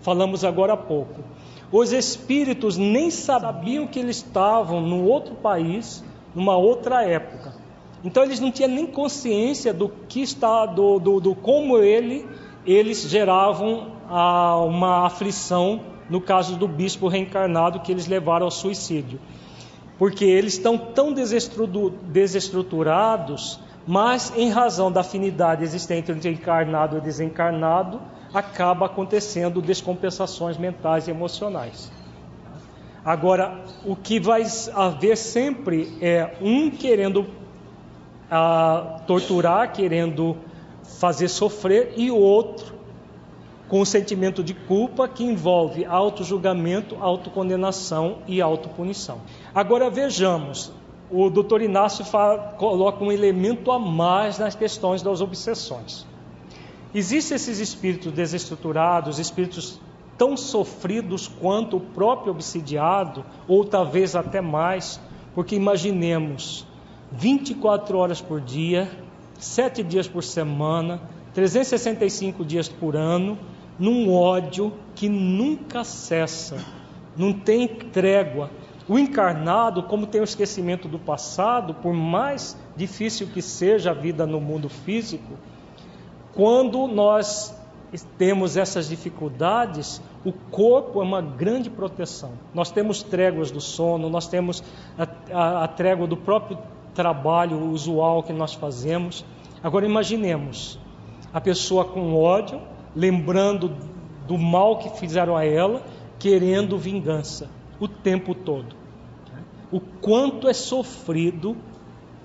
falamos agora há pouco. Os espíritos nem sabiam que eles estavam num outro país, numa outra época. Então eles não tinham nem consciência do que está, do, do, do como ele, eles geravam a, uma aflição no caso do bispo reencarnado que eles levaram ao suicídio. Porque eles estão tão desestruturados, mas em razão da afinidade existente entre encarnado e desencarnado, acaba acontecendo descompensações mentais e emocionais. Agora, o que vai haver sempre é um querendo ah, torturar, querendo fazer sofrer, e o outro com o sentimento de culpa que envolve auto-julgamento, autocondenação e autopunição. Agora vejamos, o doutor Inácio fala, coloca um elemento a mais nas questões das obsessões. Existem esses espíritos desestruturados, espíritos tão sofridos quanto o próprio obsidiado, ou talvez até mais, porque imaginemos 24 horas por dia, 7 dias por semana, 365 dias por ano, num ódio que nunca cessa, não tem trégua. O encarnado, como tem o esquecimento do passado, por mais difícil que seja a vida no mundo físico, quando nós temos essas dificuldades, o corpo é uma grande proteção. Nós temos tréguas do sono, nós temos a, a, a trégua do próprio trabalho usual que nós fazemos. Agora imaginemos a pessoa com ódio, lembrando do mal que fizeram a ela, querendo vingança o tempo todo. O quanto é sofrido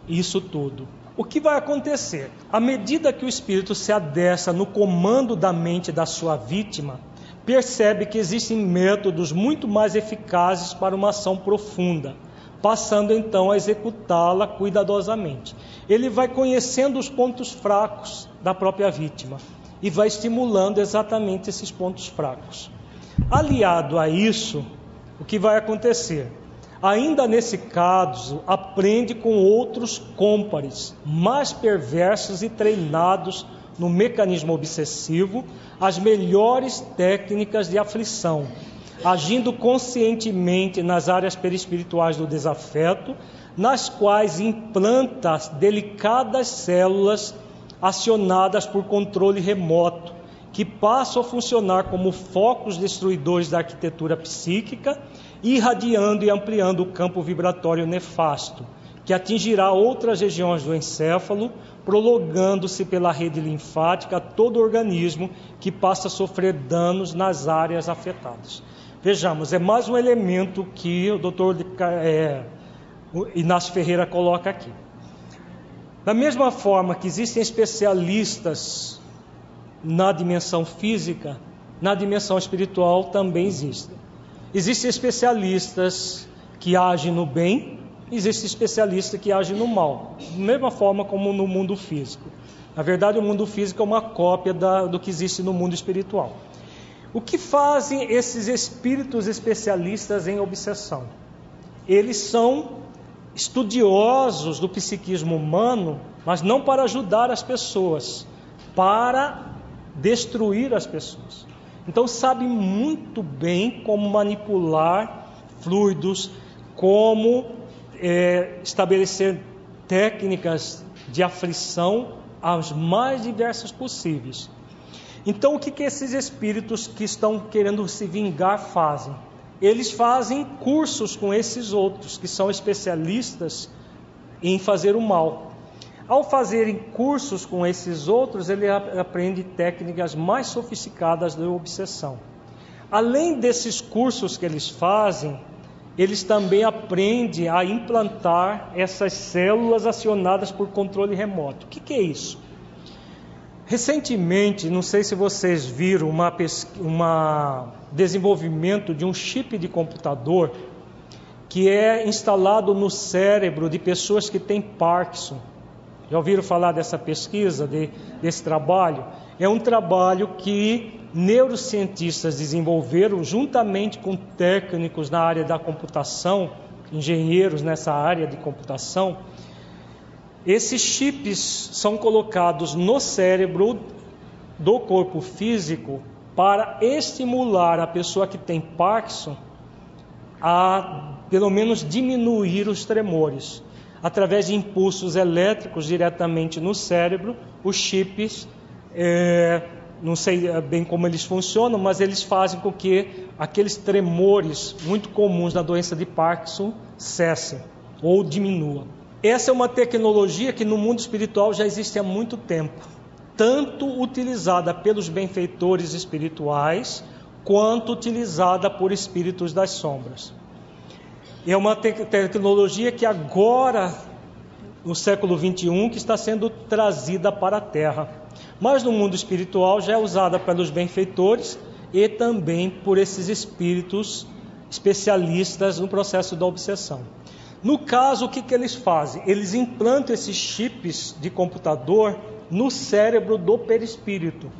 isso tudo. O que vai acontecer? À medida que o espírito se adessa no comando da mente da sua vítima, percebe que existem métodos muito mais eficazes para uma ação profunda, passando então a executá-la cuidadosamente. Ele vai conhecendo os pontos fracos da própria vítima e vai estimulando exatamente esses pontos fracos. Aliado a isso, o que vai acontecer? Ainda nesse caso, aprende com outros cômpares, mais perversos e treinados no mecanismo obsessivo, as melhores técnicas de aflição, agindo conscientemente nas áreas perispirituais do desafeto, nas quais implanta delicadas células acionadas por controle remoto, que passam a funcionar como focos destruidores da arquitetura psíquica, irradiando e ampliando o campo vibratório nefasto, que atingirá outras regiões do encéfalo, prolongando-se pela rede linfática a todo o organismo que passa a sofrer danos nas áreas afetadas. Vejamos, é mais um elemento que o doutor é, Inácio Ferreira coloca aqui. Da mesma forma que existem especialistas na dimensão física, na dimensão espiritual também existem. Existem especialistas que agem no bem, existem especialistas que agem no mal, da mesma forma como no mundo físico. Na verdade, o mundo físico é uma cópia da, do que existe no mundo espiritual. O que fazem esses espíritos especialistas em obsessão? Eles são estudiosos do psiquismo humano, mas não para ajudar as pessoas, para destruir as pessoas. Então sabe muito bem como manipular fluidos, como é, estabelecer técnicas de aflição as mais diversas possíveis. Então o que, que esses espíritos que estão querendo se vingar fazem? Eles fazem cursos com esses outros que são especialistas em fazer o mal. Ao fazerem cursos com esses outros, ele aprende técnicas mais sofisticadas de obsessão. Além desses cursos que eles fazem, eles também aprendem a implantar essas células acionadas por controle remoto. O que, que é isso? Recentemente, não sei se vocês viram uma, uma desenvolvimento de um chip de computador que é instalado no cérebro de pessoas que têm Parkinson. Já ouviram falar dessa pesquisa, de, desse trabalho? É um trabalho que neurocientistas desenvolveram juntamente com técnicos na área da computação, engenheiros nessa área de computação. Esses chips são colocados no cérebro do corpo físico para estimular a pessoa que tem Parkinson a pelo menos diminuir os tremores através de impulsos elétricos diretamente no cérebro, os chips, é, não sei é, bem como eles funcionam, mas eles fazem com que aqueles tremores muito comuns na doença de Parkinson cessem ou diminuam. Essa é uma tecnologia que no mundo espiritual já existe há muito tempo, tanto utilizada pelos benfeitores espirituais, quanto utilizada por espíritos das sombras. É uma te tecnologia que agora, no século 21, que está sendo trazida para a Terra. Mas no mundo espiritual já é usada pelos benfeitores e também por esses espíritos especialistas no processo da obsessão. No caso, o que, que eles fazem? Eles implantam esses chips de computador no cérebro do perispírito.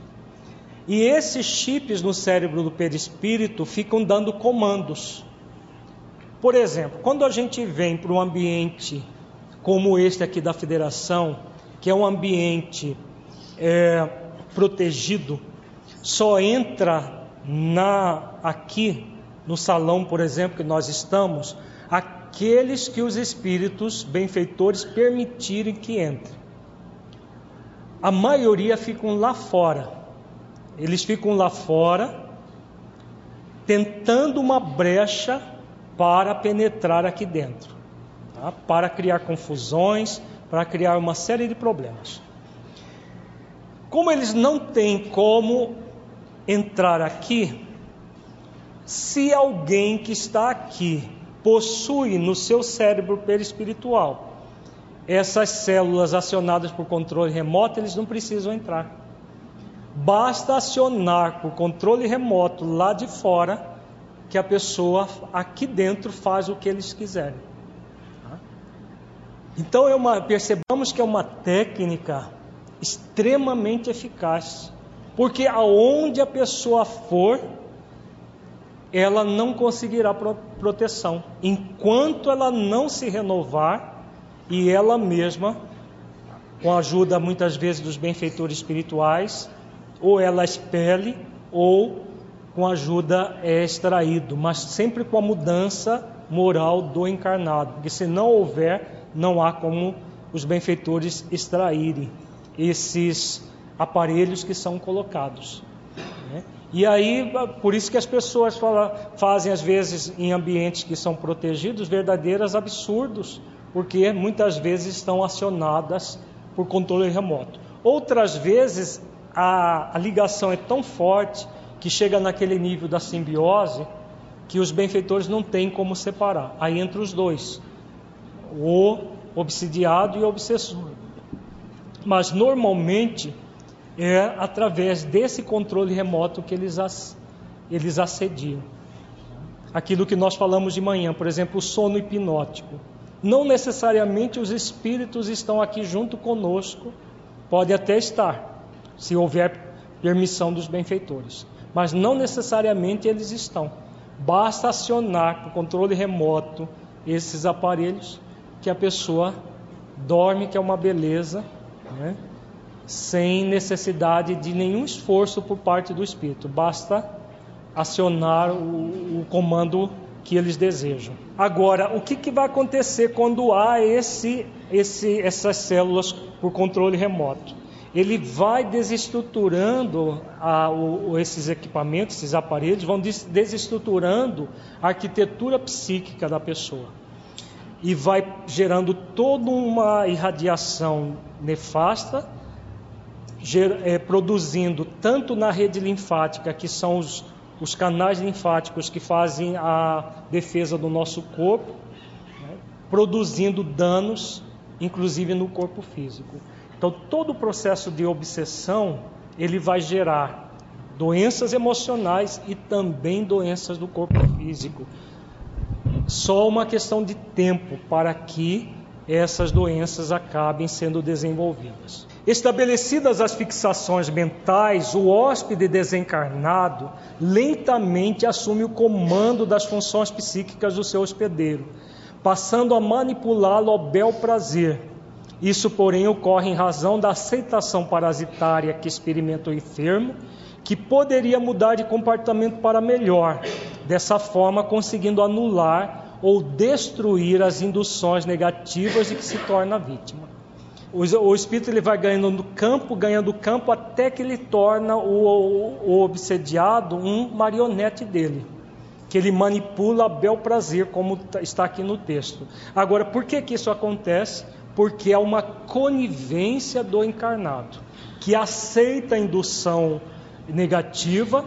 E esses chips no cérebro do perispírito ficam dando comandos. Por exemplo, quando a gente vem para um ambiente como este aqui da federação, que é um ambiente é, protegido, só entra na aqui no salão, por exemplo, que nós estamos, aqueles que os espíritos benfeitores permitirem que entrem. A maioria ficam lá fora. Eles ficam lá fora, tentando uma brecha para penetrar aqui dentro, tá? para criar confusões, para criar uma série de problemas. Como eles não têm como entrar aqui, se alguém que está aqui possui no seu cérebro perispiritual essas células acionadas por controle remoto, eles não precisam entrar. Basta acionar por controle remoto lá de fora que a pessoa aqui dentro faz o que eles quiserem. Então é uma, percebamos que é uma técnica extremamente eficaz, porque aonde a pessoa for, ela não conseguirá proteção enquanto ela não se renovar e ela mesma, com a ajuda muitas vezes dos benfeitores espirituais, ou ela expele ou com ajuda é extraído, mas sempre com a mudança moral do encarnado, porque se não houver, não há como os benfeitores extraírem esses aparelhos que são colocados. Né? E aí, por isso que as pessoas falam, fazem, às vezes, em ambientes que são protegidos, verdadeiros absurdos, porque muitas vezes estão acionadas por controle remoto. Outras vezes, a, a ligação é tão forte que chega naquele nível da simbiose que os benfeitores não têm como separar. Aí entre os dois, o obsidiado e o obsessor. Mas normalmente é através desse controle remoto que eles, eles assediam. Aquilo que nós falamos de manhã, por exemplo, o sono hipnótico. Não necessariamente os espíritos estão aqui junto conosco, pode até estar, se houver permissão dos benfeitores, mas não necessariamente eles estão. Basta acionar por controle remoto esses aparelhos que a pessoa dorme, que é uma beleza, né? sem necessidade de nenhum esforço por parte do espírito, basta acionar o, o comando que eles desejam. Agora, o que, que vai acontecer quando há esse, esse, essas células por controle remoto? Ele vai desestruturando a, o, esses equipamentos, esses aparelhos, vão des, desestruturando a arquitetura psíquica da pessoa e vai gerando toda uma irradiação nefasta, ger, é, produzindo tanto na rede linfática, que são os, os canais linfáticos que fazem a defesa do nosso corpo, né, produzindo danos, inclusive no corpo físico. Então, todo o processo de obsessão ele vai gerar doenças emocionais e também doenças do corpo físico. Só uma questão de tempo para que essas doenças acabem sendo desenvolvidas. Estabelecidas as fixações mentais, o hóspede desencarnado lentamente assume o comando das funções psíquicas do seu hospedeiro, passando a manipulá-lo ao bel prazer. Isso, porém, ocorre em razão da aceitação parasitária que experimenta o enfermo, que poderia mudar de comportamento para melhor, dessa forma conseguindo anular ou destruir as induções negativas de que se torna vítima o, espírito ele vai ganhando campo, ganhando campo, até que ele torna o, o obsediado um marionete dele, que ele manipula a bel prazer, como tá, está aqui no texto. Agora, por que, que isso acontece? Porque é uma conivência do encarnado, que aceita a indução negativa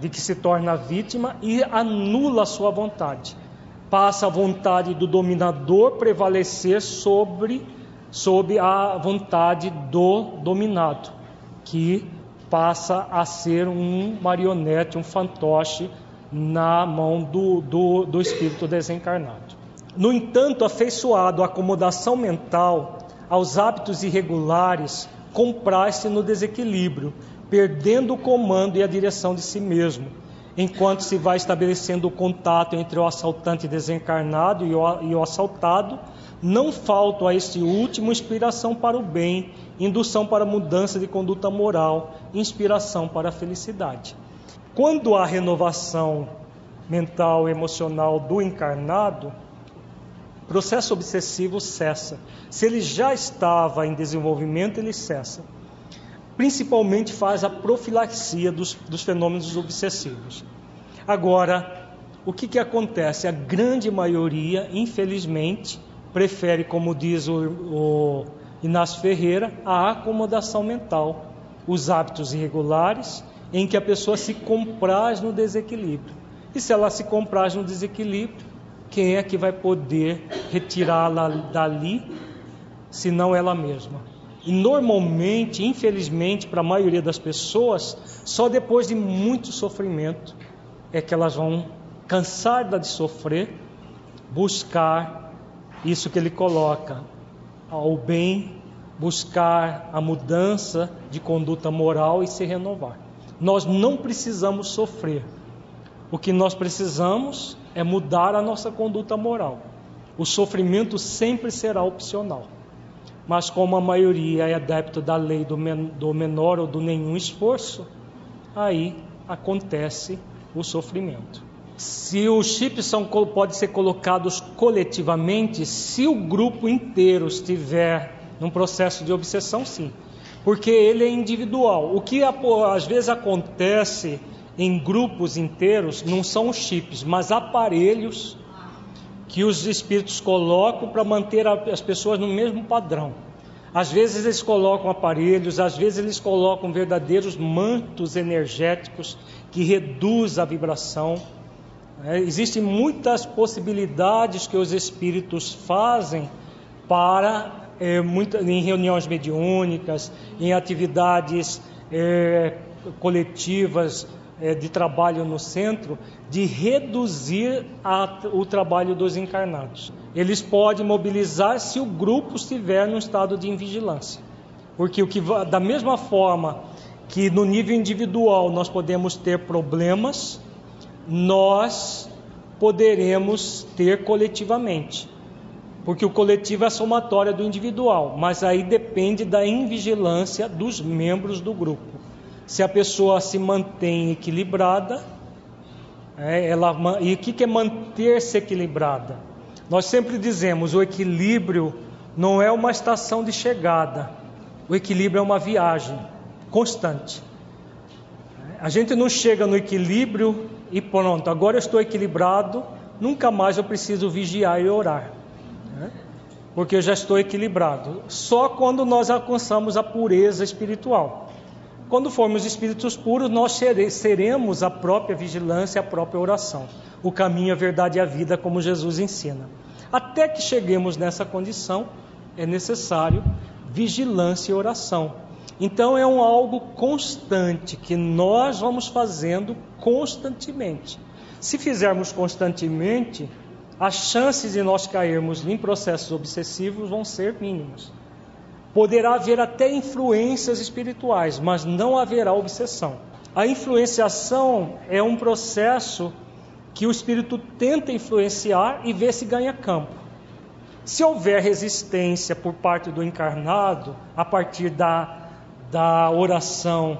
de que se torna vítima e anula a sua vontade. Passa a vontade do dominador prevalecer sobre sob a vontade do dominado, que passa a ser um marionete, um fantoche na mão do, do, do espírito desencarnado. No entanto, afeiçoado à acomodação mental, aos hábitos irregulares, compraz-se no desequilíbrio, perdendo o comando e a direção de si mesmo, enquanto se vai estabelecendo o contato entre o assaltante desencarnado e o, e o assaltado, não faltam a este último inspiração para o bem, indução para mudança de conduta moral, inspiração para a felicidade. Quando há renovação mental emocional do encarnado, processo obsessivo cessa. Se ele já estava em desenvolvimento, ele cessa. Principalmente faz a profilaxia dos, dos fenômenos obsessivos. Agora, o que, que acontece? A grande maioria, infelizmente, prefere, como diz o, o Inácio Ferreira, a acomodação mental, os hábitos irregulares, em que a pessoa se compraz no desequilíbrio. E se ela se compraz no desequilíbrio, quem é que vai poder retirá-la dali, se não ela mesma? E normalmente, infelizmente, para a maioria das pessoas, só depois de muito sofrimento é que elas vão cansar de sofrer, buscar isso que ele coloca, ao bem, buscar a mudança de conduta moral e se renovar. Nós não precisamos sofrer. O que nós precisamos é mudar a nossa conduta moral. O sofrimento sempre será opcional. Mas como a maioria é adepto da lei do, menor ou do nenhum esforço, aí acontece o sofrimento. Se os chips são, podem ser colocados coletivamente, se o grupo inteiro estiver num processo de obsessão, sim, porque ele é individual. O que às vezes acontece em grupos inteiros não são os chips, mas aparelhos que os espíritos colocam para manter as pessoas no mesmo padrão. Às vezes eles colocam aparelhos, às vezes eles colocam verdadeiros mantos energéticos que reduzem a vibração. É, existem muitas possibilidades que os espíritos fazem para é, muita, em reuniões mediúnicas, em atividades é, coletivas é, de trabalho no centro, de reduzir a, o trabalho dos encarnados. Eles podem mobilizar se o grupo estiver no estado de invigilância. Porque o que da mesma forma que no nível individual nós podemos ter problemas, nós poderemos ter coletivamente porque o coletivo é a somatória do individual, mas aí depende da invigilância dos membros do grupo. Se a pessoa se mantém equilibrada, é, ela, e o que é manter-se equilibrada? Nós sempre dizemos: o equilíbrio não é uma estação de chegada, o equilíbrio é uma viagem constante. A gente não chega no equilíbrio e pronto, agora eu estou equilibrado, nunca mais eu preciso vigiar e orar porque eu já estou equilibrado. Só quando nós alcançamos a pureza espiritual. Quando formos espíritos puros, nós seremos a própria vigilância, a própria oração. O caminho, a verdade e a vida, como Jesus ensina. Até que cheguemos nessa condição, é necessário vigilância e oração. Então é um algo constante que nós vamos fazendo constantemente. Se fizermos constantemente, as chances de nós cairmos em processos obsessivos vão ser mínimas. Poderá haver até influências espirituais, mas não haverá obsessão. A influenciação é um processo que o espírito tenta influenciar e vê se ganha campo. Se houver resistência por parte do encarnado, a partir da, da oração,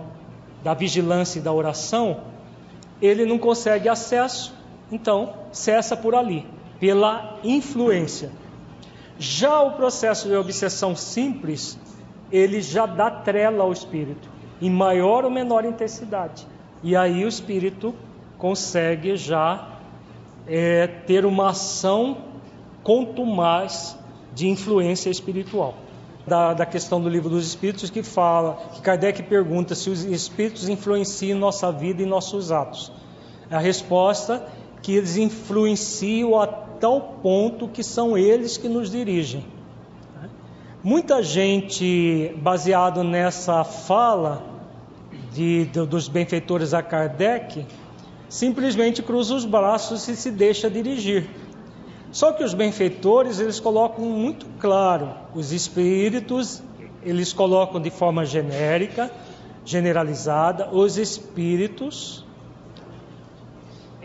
da vigilância e da oração, ele não consegue acesso, então cessa por ali pela influência. Já o processo de obsessão simples, ele já dá trela ao espírito, em maior ou menor intensidade. E aí o espírito consegue já é, ter uma ação contumaz de influência espiritual. Da, da, questão do livro dos Espíritos que fala, que Kardec pergunta se os Espíritos influenciam nossa vida e nossos atos. A resposta que eles influenciam a tal ponto que são eles que nos dirigem. Muita gente, baseado nessa fala de, de, dos benfeitores a Kardec, simplesmente cruza os braços e se deixa dirigir. Só que os benfeitores, eles colocam muito claro, os espíritos, eles colocam de forma genérica, generalizada, os espíritos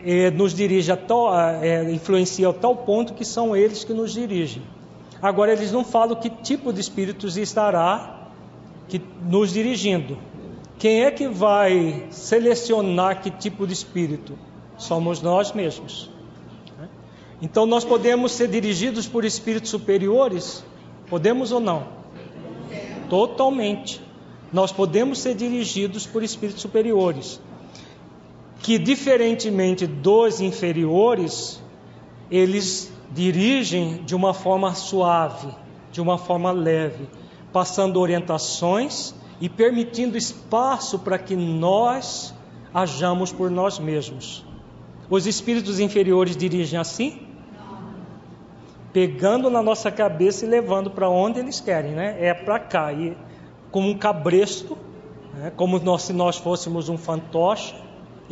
é, nos dirige a tal, é, influencia a tal ponto que são eles que nos dirigem. Agora eles não falam que tipo de espíritos estará que, nos dirigindo. Quem é que vai selecionar que tipo de espírito? Somos nós mesmos. Então nós podemos ser dirigidos por espíritos superiores? Podemos ou não? Totalmente. Nós podemos ser dirigidos por espíritos superiores que, diferentemente dos inferiores, eles dirigem de uma forma suave, de uma forma leve, passando orientações e permitindo espaço para que nós hajamos por nós mesmos. Os espíritos inferiores dirigem assim? Pegando na nossa cabeça e levando para onde eles querem, né? É para cá, e como um cabresto, né? como nós, se nós fôssemos um fantoche,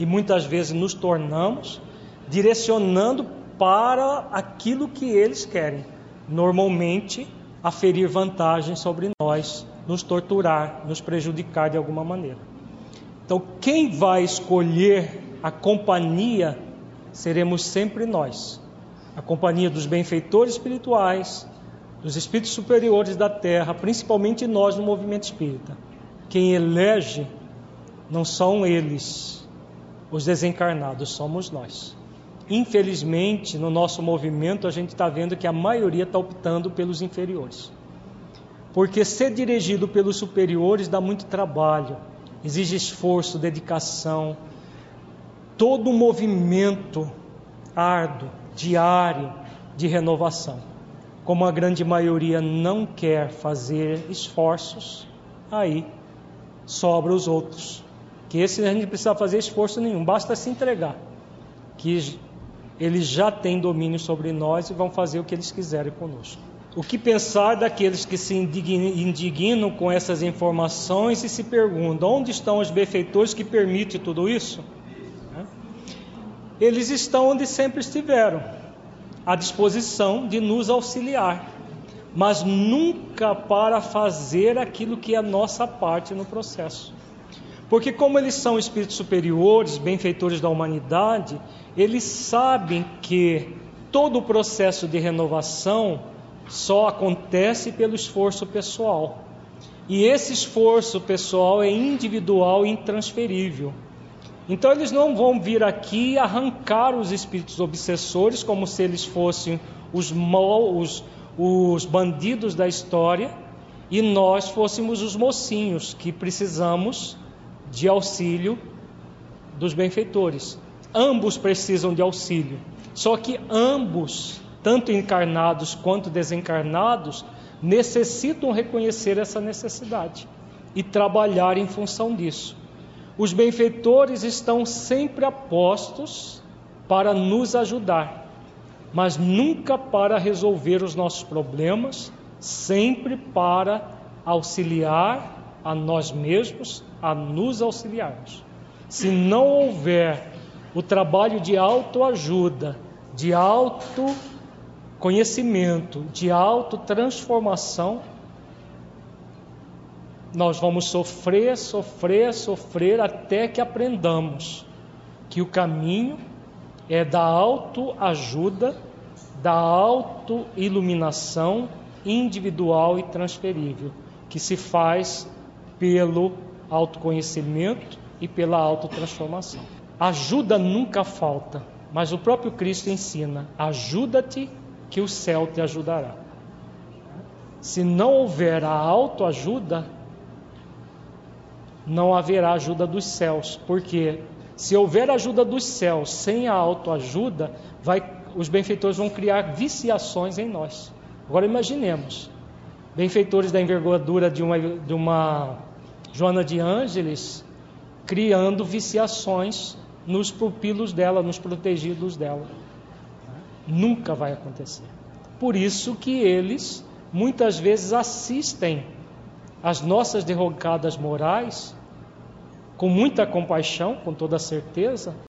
e muitas vezes nos tornamos, direcionando para aquilo que eles querem. Normalmente, aferir vantagem sobre nós, nos torturar, nos prejudicar de alguma maneira. Então, quem vai escolher a companhia seremos sempre nós. A companhia dos benfeitores espirituais, dos espíritos superiores da terra, principalmente nós no movimento espírita. Quem elege não são eles, os desencarnados, somos nós. Infelizmente, no nosso movimento, a gente está vendo que a maioria está optando pelos inferiores. Porque ser dirigido pelos superiores dá muito trabalho, exige esforço, dedicação, todo um movimento árduo, diário de renovação. Como a grande maioria não quer fazer esforços, aí sobra os outros. Que esse a gente precisa fazer esforço nenhum, basta se entregar. Que eles já têm domínio sobre nós e vão fazer o que eles quiserem conosco. O que pensar daqueles que se indignam com essas informações e se perguntam: onde estão os benfeitores que permitem tudo isso? Eles estão onde sempre estiveram, à disposição de nos auxiliar, mas nunca para fazer aquilo que é nossa parte no processo. Porque, como eles são espíritos superiores, benfeitores da humanidade, eles sabem que todo o processo de renovação só acontece pelo esforço pessoal. E esse esforço pessoal é individual e intransferível. Então eles não vão vir aqui arrancar os espíritos obsessores como se eles fossem os, mal, os, os bandidos da história e nós fôssemos os mocinhos que precisamos de auxílio dos benfeitores. Ambos precisam de auxílio, só que ambos, tanto encarnados quanto desencarnados, necessitam reconhecer essa necessidade e trabalhar em função disso. Os benfeitores estão sempre apostos para nos ajudar, mas nunca para resolver os nossos problemas, sempre para auxiliar a nós mesmos, a nos auxiliarmos. Se não houver o trabalho de autoajuda, de autoconhecimento, de autotransformação, nós vamos sofrer, sofrer, sofrer até que aprendamos que o caminho é da autoajuda, da autoiluminação individual e transferível, que se faz pelo autoconhecimento e pela autotransformação. Ajuda nunca falta, mas o próprio Cristo ensina: ajuda-te que o céu te ajudará. Se não houver a autoajuda, não haverá ajuda dos céus, porque se houver ajuda dos céus sem a autoajuda, vai, os benfeitores vão criar viciações em nós. Agora imaginemos, benfeitores da envergadura de uma, de uma Joana de Ângeles criando viciações nos pupilos dela, nos protegidos dela. Nunca vai acontecer. Por isso que eles muitas vezes assistem às nossas derrocadas morais com muita compaixão, com toda certeza,